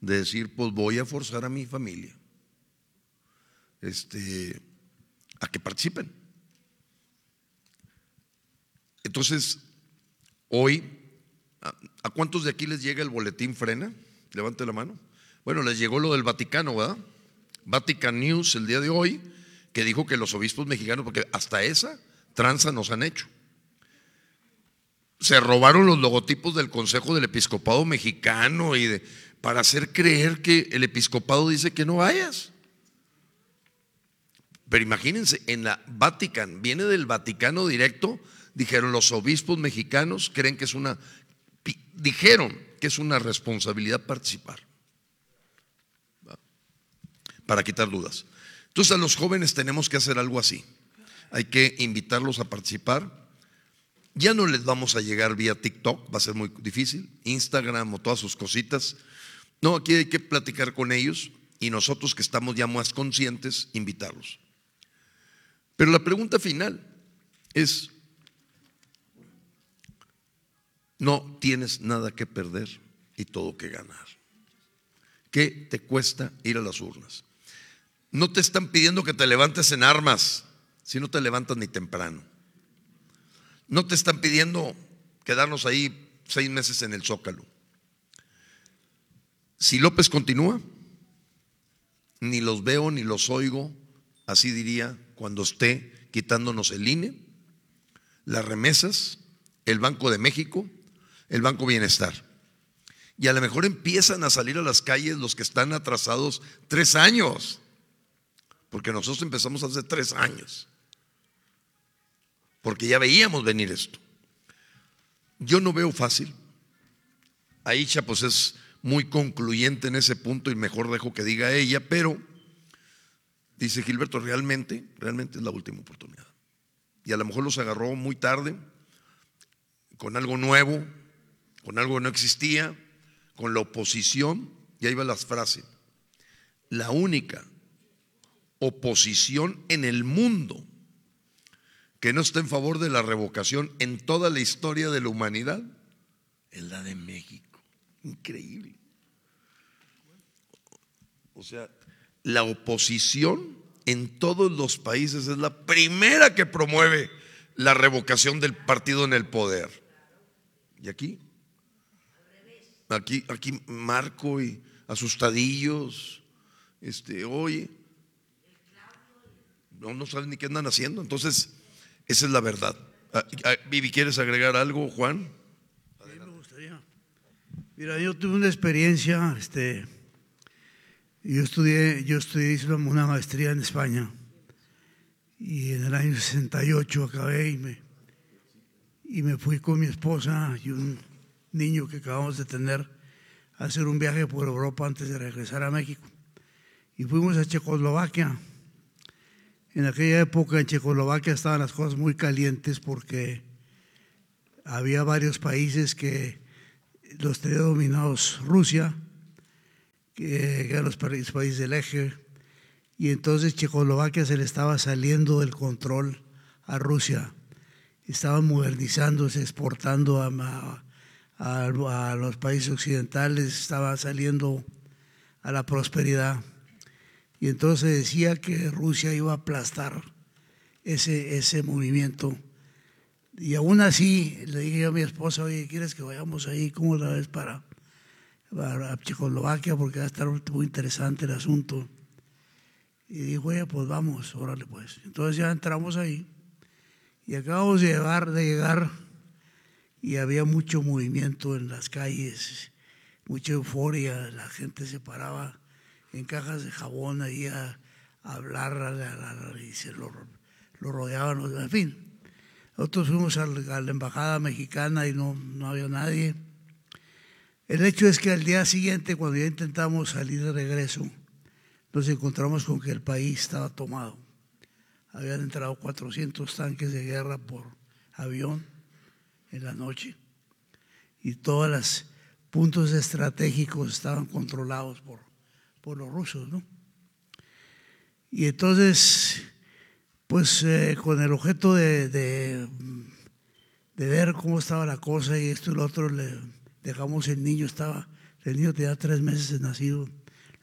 de decir, pues voy a forzar a mi familia este, a que participen. Entonces, hoy, ¿a, cuántos de aquí les llega el boletín frena? Levante la mano. Bueno, les llegó lo del Vaticano, ¿verdad? Vatican News el día de hoy, que dijo que los obispos mexicanos, porque hasta esa tranza nos han hecho. Se robaron los logotipos del Consejo del Episcopado Mexicano y de, para hacer creer que el episcopado dice que no vayas. Pero imagínense, en la Vatican, viene del Vaticano directo, dijeron los obispos mexicanos creen que es una, dijeron que es una responsabilidad participar, para quitar dudas. Entonces a los jóvenes tenemos que hacer algo así, hay que invitarlos a participar. Ya no les vamos a llegar vía TikTok, va a ser muy difícil, Instagram o todas sus cositas. No, aquí hay que platicar con ellos y nosotros que estamos ya más conscientes, invitarlos. Pero la pregunta final es, no tienes nada que perder y todo que ganar. ¿Qué te cuesta ir a las urnas? No te están pidiendo que te levantes en armas, si no te levantas ni temprano. No te están pidiendo quedarnos ahí seis meses en el zócalo. Si López continúa, ni los veo ni los oigo, así diría, cuando esté quitándonos el INE, las remesas, el Banco de México, el Banco Bienestar. Y a lo mejor empiezan a salir a las calles los que están atrasados tres años, porque nosotros empezamos hace tres años, porque ya veíamos venir esto. Yo no veo fácil. Aisha pues es muy concluyente en ese punto y mejor dejo que diga ella, pero dice Gilberto, realmente, realmente es la última oportunidad. Y a lo mejor los agarró muy tarde, con algo nuevo, con algo que no existía, con la oposición, y ahí va la frase, la única oposición en el mundo que no está en favor de la revocación en toda la historia de la humanidad es la de México. Increíble. O sea, la oposición en todos los países es la primera que promueve la revocación del partido en el poder. ¿Y aquí? Aquí, aquí Marco y asustadillos, este, oye, no, no saben ni qué andan haciendo. Entonces, esa es la verdad. Ah, ah, Vivi, ¿quieres agregar algo, Juan? Sí, me gustaría. Mira, yo tuve una experiencia este, Yo estudié, yo estudié una maestría en España y en el año 68 acabé y me, y me fui con mi esposa y un niño que acabamos de tener a hacer un viaje por Europa antes de regresar a México. Y fuimos a Checoslovaquia. En aquella época en Checoslovaquia estaban las cosas muy calientes porque había varios países que los tenía dominados Rusia, que eran los países del eje, y entonces Checoslovaquia se le estaba saliendo del control a Rusia. Estaban modernizándose, exportando a, a, los países occidentales, estaba saliendo a la prosperidad. Y entonces decía que Rusia iba a aplastar ese, ese movimiento. Y aún así le dije a mi esposa, oye, ¿quieres que vayamos ahí? ¿Cómo la ves para, para Checoslovaquia? Porque va a estar muy interesante el asunto. Y dijo, oye, pues vamos, órale pues. Entonces ya entramos ahí y acabamos de llegar, de llegar y había mucho movimiento en las calles, mucha euforia, la gente se paraba en cajas de jabón ahí a, hablar y se lo, rodeaban, en fin. Nosotros fuimos a la, embajada mexicana y no, no había nadie. El hecho es que al día siguiente, cuando ya intentamos salir de regreso, nos encontramos con que el país estaba tomado. Habían entrado 400 tanques de guerra por avión en la noche y todos los puntos estratégicos estaban controlados por, por los rusos, ¿no? Y entonces, pues eh, con el objeto de, de, ver cómo estaba la cosa y esto y lo otro, le dejamos el niño, estaba, el niño tenía tres meses de nacido,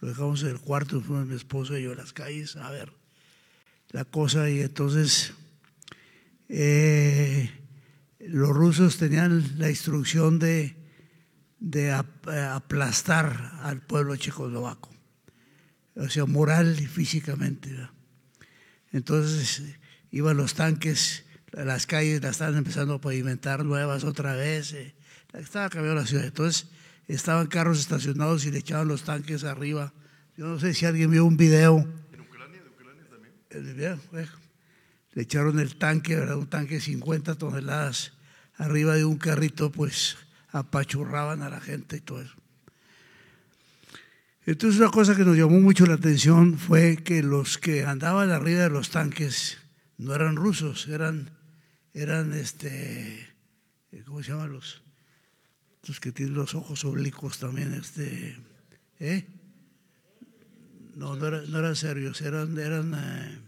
lo dejamos en el cuarto, fuimos mi esposa y yo a las calles a ver la cosa y entonces eh, los rusos tenían la instrucción de, de aplastar al pueblo checoslovaco, o sea, moral y físicamente. Entonces iban los tanques, las calles las estaban empezando a pavimentar nuevas otra vez, eh, estaba cambiando la ciudad. Entonces estaban carros estacionados y le echaban los tanques arriba. Yo no sé si alguien vio un video. ¿En Ucrania? ¿De Ucrania también? le echaron el tanque, ¿verdad? un tanque de 50 toneladas arriba de un carrito, pues apachurraban a la gente y todo eso. Entonces una cosa que nos llamó mucho la atención fue que los que andaban arriba de los tanques no eran rusos, eran, eran este, ¿cómo se llaman los? Los que tienen los ojos oblicuos también, este, ¿eh? No, no, eran, serios, eran, eran eh,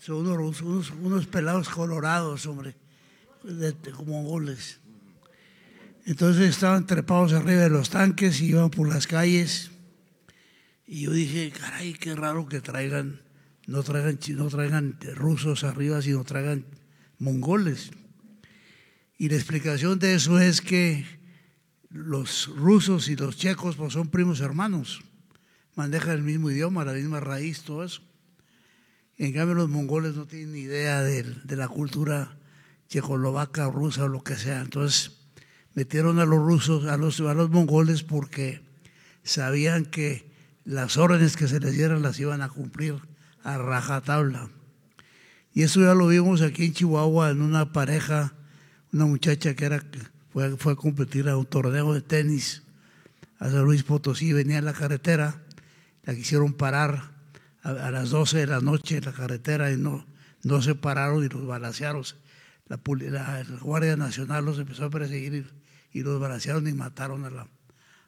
son unos, unos, pelados colorados, hombre, como goles. Entonces estaban trepados arriba de los tanques y iban por las calles. Y yo dije, caray, qué raro que traigan, no traigan, no traigan rusos arriba, sino traigan mongoles. Y la explicación de eso es que los rusos y los checos pues, son primos hermanos, manejan el mismo idioma, la misma raíz, todo eso. En cambio, los mongoles no tienen ni idea de, la cultura checoslovaca, rusa o lo que sea. Entonces, metieron a los rusos, a los, a los mongoles, porque sabían que las órdenes que se les dieran las iban a cumplir a rajatabla. Y eso ya lo vimos aquí en Chihuahua en una pareja, una muchacha que era, fue, fue a competir a un torneo de tenis a San Luis Potosí, venía en la carretera, la quisieron parar a, las 12 de la noche en la carretera y no, no se pararon y los balancearon. La, Guardia Nacional los empezó a perseguir y, los balancearon y mataron a la,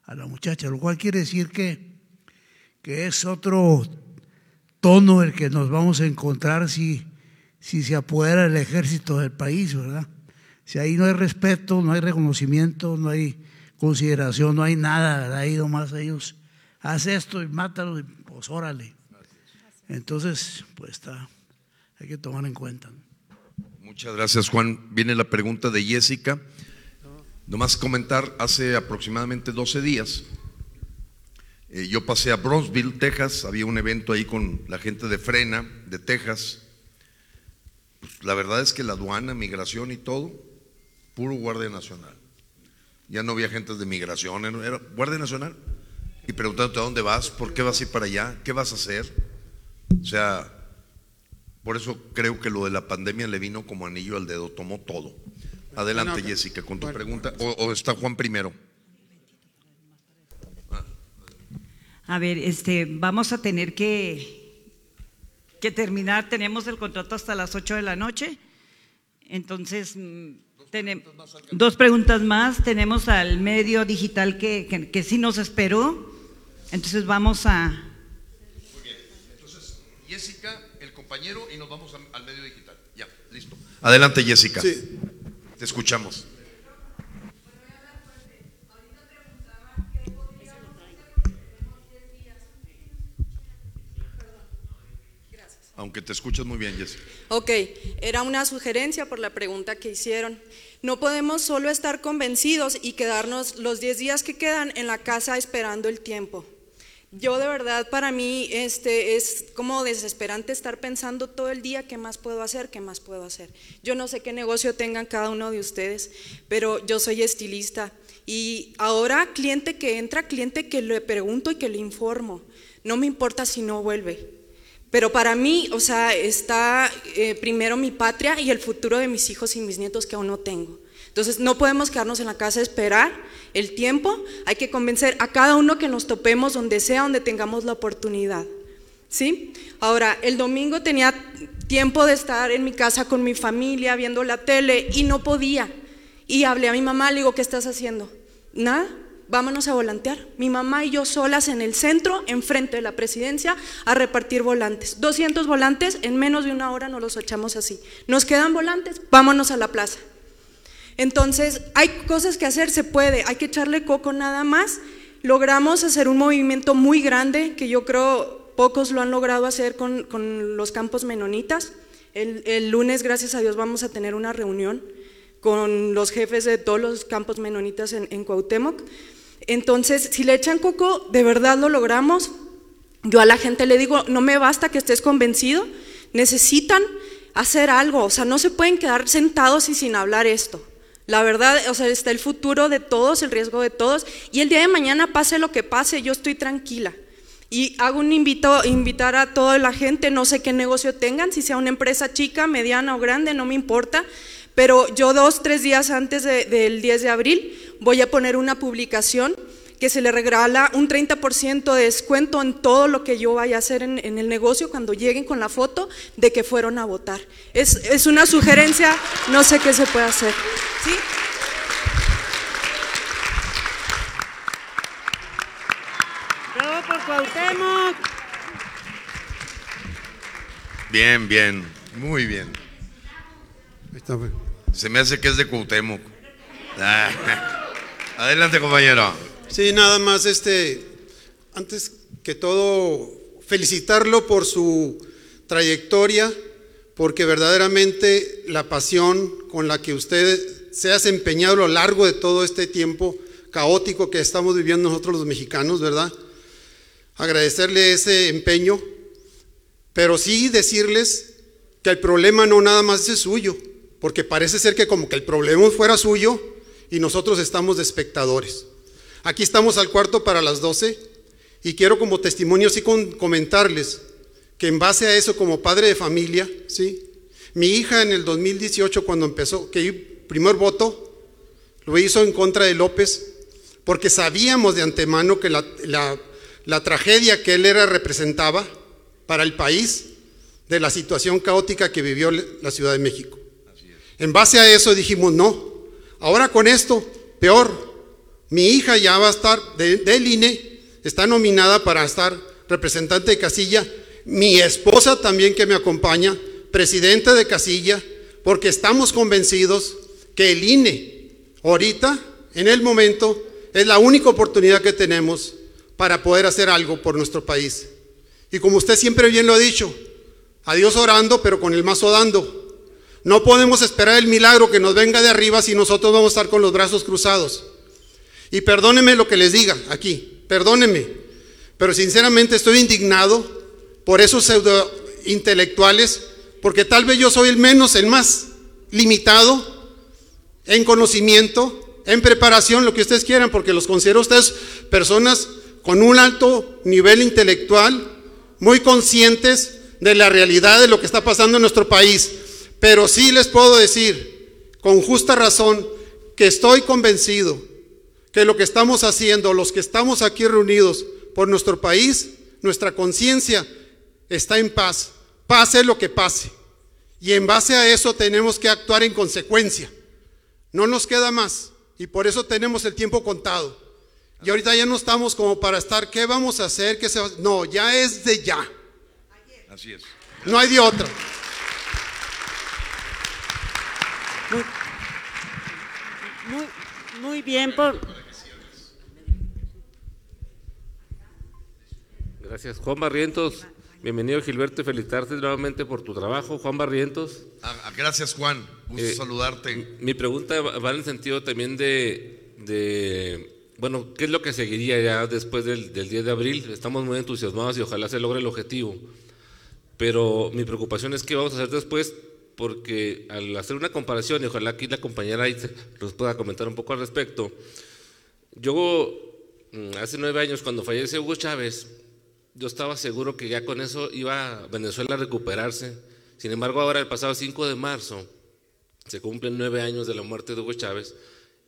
a la muchacha, lo cual quiere decir que, que es otro tono el que nos vamos a encontrar si, si se apodera el ejército del país, ¿verdad? Si ahí no hay respeto, no hay reconocimiento, no hay consideración, no hay nada, ahí nomás ellos, haz esto y mátalo, y pues órale. Entonces, pues está, hay que tomar en cuenta. Muchas gracias, Juan. Viene la pregunta de Jessica. Nomás comentar, hace aproximadamente 12 días, eh, yo pasé a Bronzeville, Texas, había un evento ahí con la gente de Frena, de Texas. Pues, la verdad es que la aduana, migración y todo, puro Guardia Nacional. Ya no había agentes de migración, era Guardia Nacional. Y preguntándote a dónde vas, por qué vas a ir para allá, qué vas a hacer. O sea, por eso creo que lo de la pandemia le vino como anillo al dedo, tomó todo. Adelante, Jessica, con tu bueno. pregunta. O, o está Juan primero. A ver, este, vamos a tener que, que terminar. Tenemos el contrato hasta las 8 de la noche. Entonces, mm, tenem- dos preguntas más. Tenemos al medio digital que, que, que sí nos esperó. Entonces, vamos a. Jessica, el compañero, y nos vamos a- al medio digital. Ya, listo. Adelante, Jessica. Sí. Te escuchamos. Aunque te escuchas muy bien, Jessica. Ok, era una sugerencia por la pregunta que hicieron. No podemos solo estar convencidos y quedarnos los 10 días que quedan en la casa esperando el tiempo. Yo de verdad para mí este es como desesperante estar pensando todo el día qué más puedo hacer, qué más puedo hacer. Yo no sé qué negocio tengan cada uno de ustedes, pero yo soy estilista y ahora cliente que entra, cliente que le pregunto y que le informo. No me importa si no vuelve. Pero para mí, o sea, está eh, primero mi patria y el futuro de mis hijos y mis nietos que aún no tengo. Entonces, no podemos quedarnos en la casa a esperar el tiempo. Hay que convencer a cada uno que nos topemos donde sea, donde tengamos la oportunidad. ¿Sí? Ahora, el domingo tenía tiempo de estar en mi casa con mi familia viendo la tele y no podía. Y hablé a mi mamá, le digo, ¿qué estás haciendo? Nada, vámonos a volantear. Mi mamá y yo solas en el centro, enfrente de la presidencia, a repartir volantes. 200 volantes, en menos de una hora nos los echamos así. Nos quedan volantes, vámonos a la plaza. Entonces, hay cosas que hacer, se puede, hay que echarle coco nada más. Logramos hacer un movimiento muy grande que yo creo pocos lo han logrado hacer con, con los campos menonitas. El, lunes, gracias a Dios, vamos a tener una reunión con los jefes de todos los campos menonitas en, en. Entonces, si le echan coco, de verdad lo logramos. Yo a la gente le digo, no me basta que estés convencido, necesitan hacer algo, o sea, no se pueden quedar sentados y sin hablar esto. La verdad, o sea, está el futuro de todos, el riesgo de todos, y el día de mañana pase lo que pase, yo estoy tranquila. Y hago un invito, invitar a toda la gente, no sé qué negocio tengan, si sea una empresa chica, mediana o grande, no me importa, pero yo dos, tres días antes de- del 10 de abril voy a poner una publicación que se le regala un 30% de descuento en todo lo que yo vaya a hacer en, en el negocio cuando lleguen con la foto de que fueron a votar. Es, es una sugerencia, no sé qué se puede hacer. ¿Sí? ¡Bravo por Cuauhtémoc! Bien, bien, muy bien. Pues. Se me hace que es de Cuauhtémoc. Ah. Adelante, compañero. Sí, nada más, este, antes que todo, felicitarlo por su trayectoria, porque verdaderamente la pasión con la que usted se ha desempeñado a lo largo de todo este tiempo caótico que estamos viviendo nosotros los mexicanos, ¿verdad? Agradecerle ese empeño, pero sí decirles que el problema no nada más es suyo, porque parece ser que como que el problema fuera suyo y nosotros estamos de espectadores. Aquí estamos al cuarto para las 12 y quiero como testimonio sí comentarles que en base a eso como padre de familia, ¿sí? Mi hija en el 2018 cuando empezó, que primer voto, lo hizo en contra de López, porque sabíamos de antemano que la, la- la tragedia que él era representaba para el país de la situación caótica que vivió la Ciudad de México. En base a eso dijimos, no, ahora con esto, peor, mi hija ya va a estar de- del INE, está nominada para estar representante de casilla, mi esposa también que me acompaña, presidente de casilla, porque estamos convencidos que el INE ahorita, en el momento, es la única oportunidad que tenemos para poder hacer algo por nuestro país. Y como usted siempre bien lo ha dicho, a Dios orando, pero con el mazo dando. No podemos esperar el milagro que nos venga de arriba si nosotros vamos a estar con los brazos cruzados. Y perdónenme lo que les diga aquí, perdónenme, pero sinceramente estoy indignado por esos pseudo intelectuales, porque tal vez yo soy el menos, el más limitado en conocimiento, en preparación, lo que ustedes quieran, porque los considero ustedes personas con un alto nivel intelectual, muy conscientes de la realidad de lo que está pasando en nuestro país. Pero sí les puedo decir, con justa razón, que estoy convencido que lo que estamos haciendo, los que estamos aquí reunidos por nuestro país, nuestra conciencia está en paz, pase lo que pase. Y en base a eso tenemos que actuar en consecuencia. No nos queda más. Y por eso tenemos el tiempo contado. Y ahorita ya no estamos como para estar, ¿qué vamos a hacer? ¿Qué se No, ya es de ya. Así es. No hay de otra. Muy, muy bien por... Gracias. Juan Barrientos, bienvenido Gilberto felicitarte nuevamente por tu trabajo. Juan Barrientos. Ah, gracias Juan, gusto Eh, saludarte. Mi pregunta va va en el sentido también de, de, bueno, ¿qué es lo que seguiría ya después del, del 10 de abril? Estamos muy entusiasmados y ojalá se logre el objetivo. Pero mi preocupación es qué vamos a hacer después, porque al hacer una comparación, y ojalá aquí la compañera nos pueda comentar un poco al respecto, yo mm, hace nueve años cuando fallece Hugo Chávez, yo estaba seguro que ya con eso iba Venezuela a recuperarse. Sin embargo, ahora el pasado 5 de marzo se cumplen nueve años de la muerte de Hugo Chávez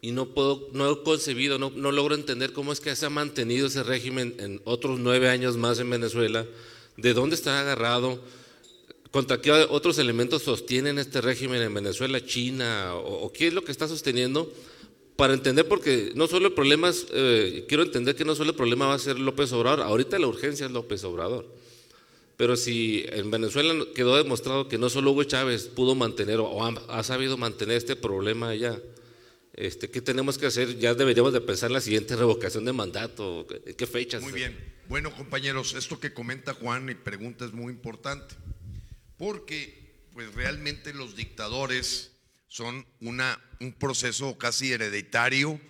y no puedo, no he concebido, no, no logro entender cómo es que se ha mantenido ese régimen en otros nueve años más en Venezuela, de dónde está agarrado, contra qué otros elementos sostienen este régimen en Venezuela, China, o, o qué es lo que está sosteniendo, para entender, porque no solo el problema eh, quiero entender que no solo el problema va a ser López Obrador, ahorita la urgencia es López Obrador. Pero si en Venezuela quedó demostrado que no solo Hugo Chávez pudo mantener o ha, sabido mantener este problema allá, este, ¿qué tenemos que hacer? Ya deberíamos de pensar en la siguiente revocación de mandato, ¿en qué fechas? Muy bien. Bueno, compañeros, esto que comenta Juan y pregunta es muy importante, porque pues realmente los dictadores son una, un proceso casi hereditario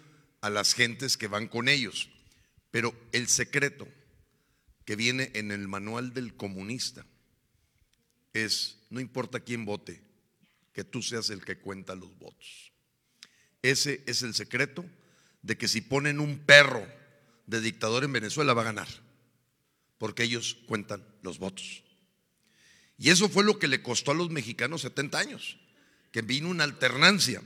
a las gentes que van con ellos. Pero el secreto que viene en el manual del comunista es, no importa quién vote, que tú seas el que cuenta los votos. Ese es el secreto de que si ponen un perro de dictador en Venezuela va a ganar, porque ellos cuentan los votos. Y eso fue lo que le costó a los mexicanos 70 años, que vino una alternancia,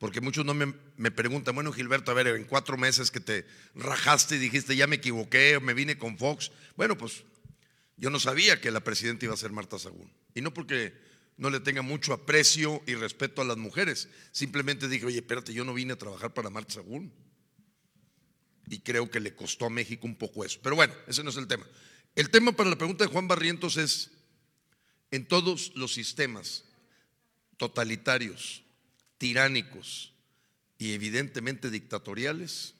porque muchos no me, me preguntan, bueno Gilberto, a ver, en cuatro meses que te rajaste y dijiste, ya me equivoqué, me vine con Fox, bueno, pues yo no sabía que la presidenta iba a ser Marta Sagún, y no porque no le tenga mucho aprecio y respeto a las mujeres, simplemente dije, oye, espérate, yo no vine a trabajar para Marta Sagún. Y creo que le costó a México un poco eso. Pero bueno, ese no es el tema. El tema para la pregunta de Juan Barrientos es, en todos los sistemas totalitarios, tiránicos y evidentemente dictatoriales,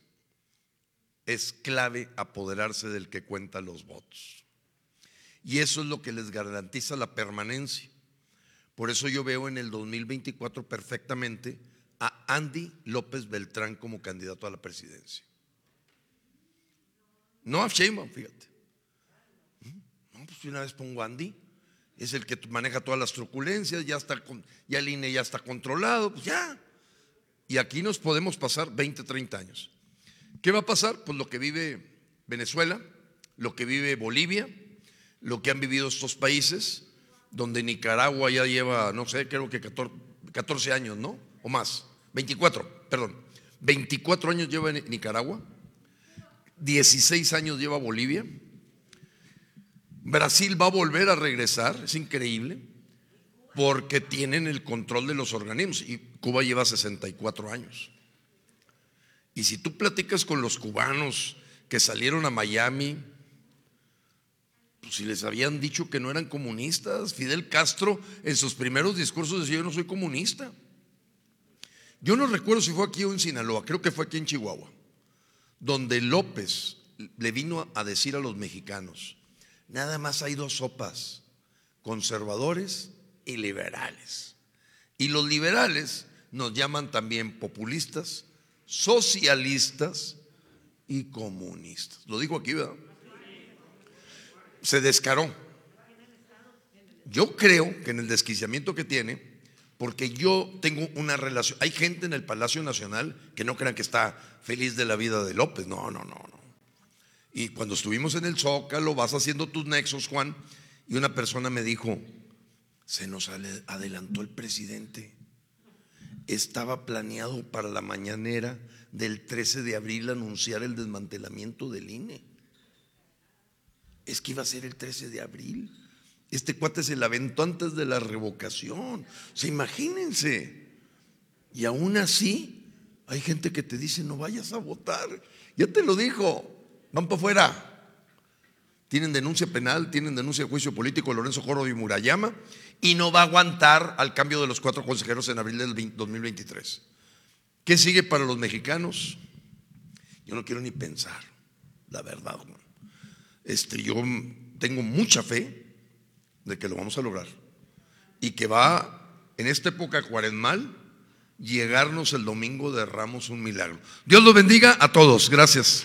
es clave apoderarse del que cuenta los votos. Y eso es lo que les garantiza la permanencia. Por eso yo veo en el 2024 perfectamente a Andy López Beltrán como candidato a la presidencia. No a Sheinbaum, fíjate. No, pues una vez pongo a Andy. Es el que maneja todas las truculencias, ya está ya el INE ya está controlado, pues ya. Y aquí nos podemos pasar 20, 30 años. ¿Qué va a pasar? Pues lo que vive Venezuela, lo que vive Bolivia, lo que han vivido estos países, donde Nicaragua ya lleva, no sé, creo que 14, 14 años, ¿no? O más. 24, perdón. 24 años lleva Nicaragua, 16 años lleva Bolivia. Brasil va a volver a regresar, es increíble, porque tienen el control de los organismos y Cuba lleva 64 años. Y si tú platicas con los cubanos que salieron a Miami, pues si les habían dicho que no eran comunistas, Fidel Castro en sus primeros discursos decía yo no soy comunista. Yo no recuerdo si fue aquí o en Sinaloa, creo que fue aquí en Chihuahua, donde López le vino a decir a los mexicanos, nada más hay dos sopas, conservadores y liberales. Y los liberales nos llaman también populistas, socialistas y comunistas. Lo digo aquí, ¿verdad? Se descaró. Yo creo que en el desquiciamiento que tiene, Porque yo tengo una relación. Hay gente en el Palacio Nacional que no crean que está feliz de la vida de López. No, no, no, no. Y cuando estuvimos en el Zócalo, vas haciendo tus nexos, Juan, y una persona me dijo, se nos adelantó el presidente. Estaba planeado para la mañanera del 13 de abril anunciar el desmantelamiento del INE. Es que iba a ser el 13 de abril. Este cuate se la aventó antes de la revocación. O sea, imagínense. Y aún así, hay gente que te dice, no vayas a votar. Ya te lo dijo, van para afuera. Tienen denuncia penal, tienen denuncia de juicio político Lorenzo Joro y Murayama y no va a aguantar al cambio de los cuatro consejeros en abril del 20 2023. ¿Qué sigue para los mexicanos? Yo no quiero ni pensar, la verdad. Este, yo tengo mucha fe de que lo vamos a lograr y que va en esta época cuaresmal llegarnos el domingo de Ramos un milagro. Dios los bendiga a todos. Gracias.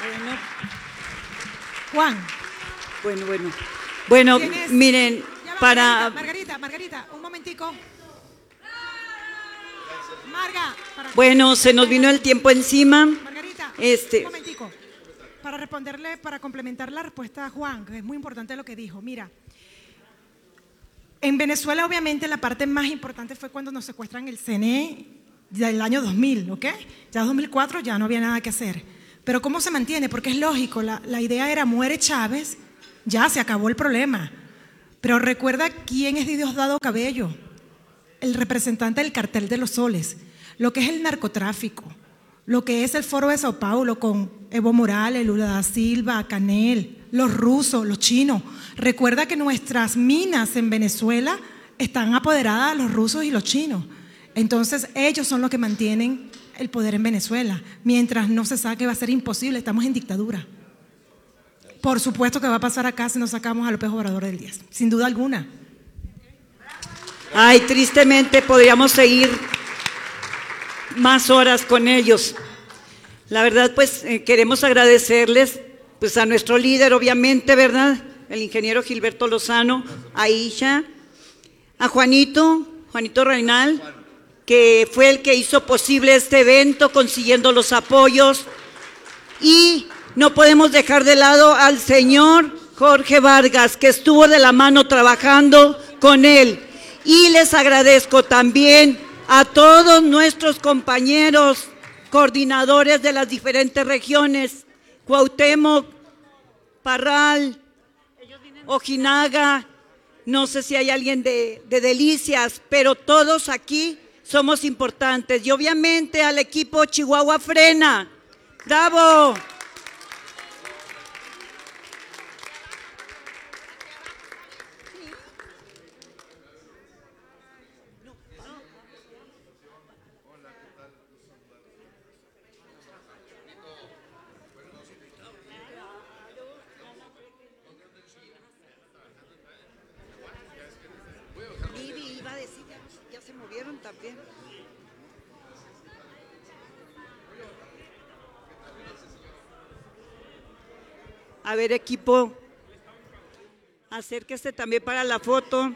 Bueno, Juan. bueno, bueno. Bueno, ¿Tienes- miren, para... Margarita, Margarita, Margarita, un momentico. Marga, para, Bueno, se nos vino el tiempo encima. Margarita, Este- un momentico. Para responderle, para complementar la respuesta a Juan, que es muy importante lo que dijo. Mira, en Venezuela obviamente la parte más importante fue cuando nos secuestran el CNE del año 2000, ¿ok? Ya 2004 ya no había nada que hacer. Pero ¿cómo se mantiene? Porque es lógico, la, idea era muere Chávez, ya se acabó el problema. Pero recuerda quién es Diosdado Cabello, el representante del cartel de los soles, lo que es el narcotráfico, lo que es el foro de Sao Paulo con Evo Morales, Lula da Silva, Canel, los rusos, los chinos. Recuerda que nuestras minas en Venezuela están apoderadas de los rusos y los chinos. Entonces ellos son los que mantienen el poder en Venezuela. Mientras no se saque va a ser imposible, estamos en dictadura. Por supuesto que va a pasar acá si no sacamos a López Obrador del 10, sin duda alguna. Ay, tristemente podríamos seguir más horas con ellos. La verdad, pues eh, queremos agradecerles pues a nuestro líder, obviamente, ¿verdad? El ingeniero Gilberto Lozano, a Isha, a Juanito, Juanito Reinal, que fue el que hizo posible este evento consiguiendo los apoyos. Y no podemos dejar de lado al señor Jorge Vargas, que estuvo de la mano trabajando con él. Y les agradezco también a todos nuestros compañeros coordinadores de las diferentes regiones, Cuauhtémoc, Parral, Ojinaga, no sé si hay alguien de, de Delicias, pero todos aquí somos importantes. Y obviamente al equipo Chihuahua Frena. ¡Bravo! A ver, equipo, acérquese también para la foto.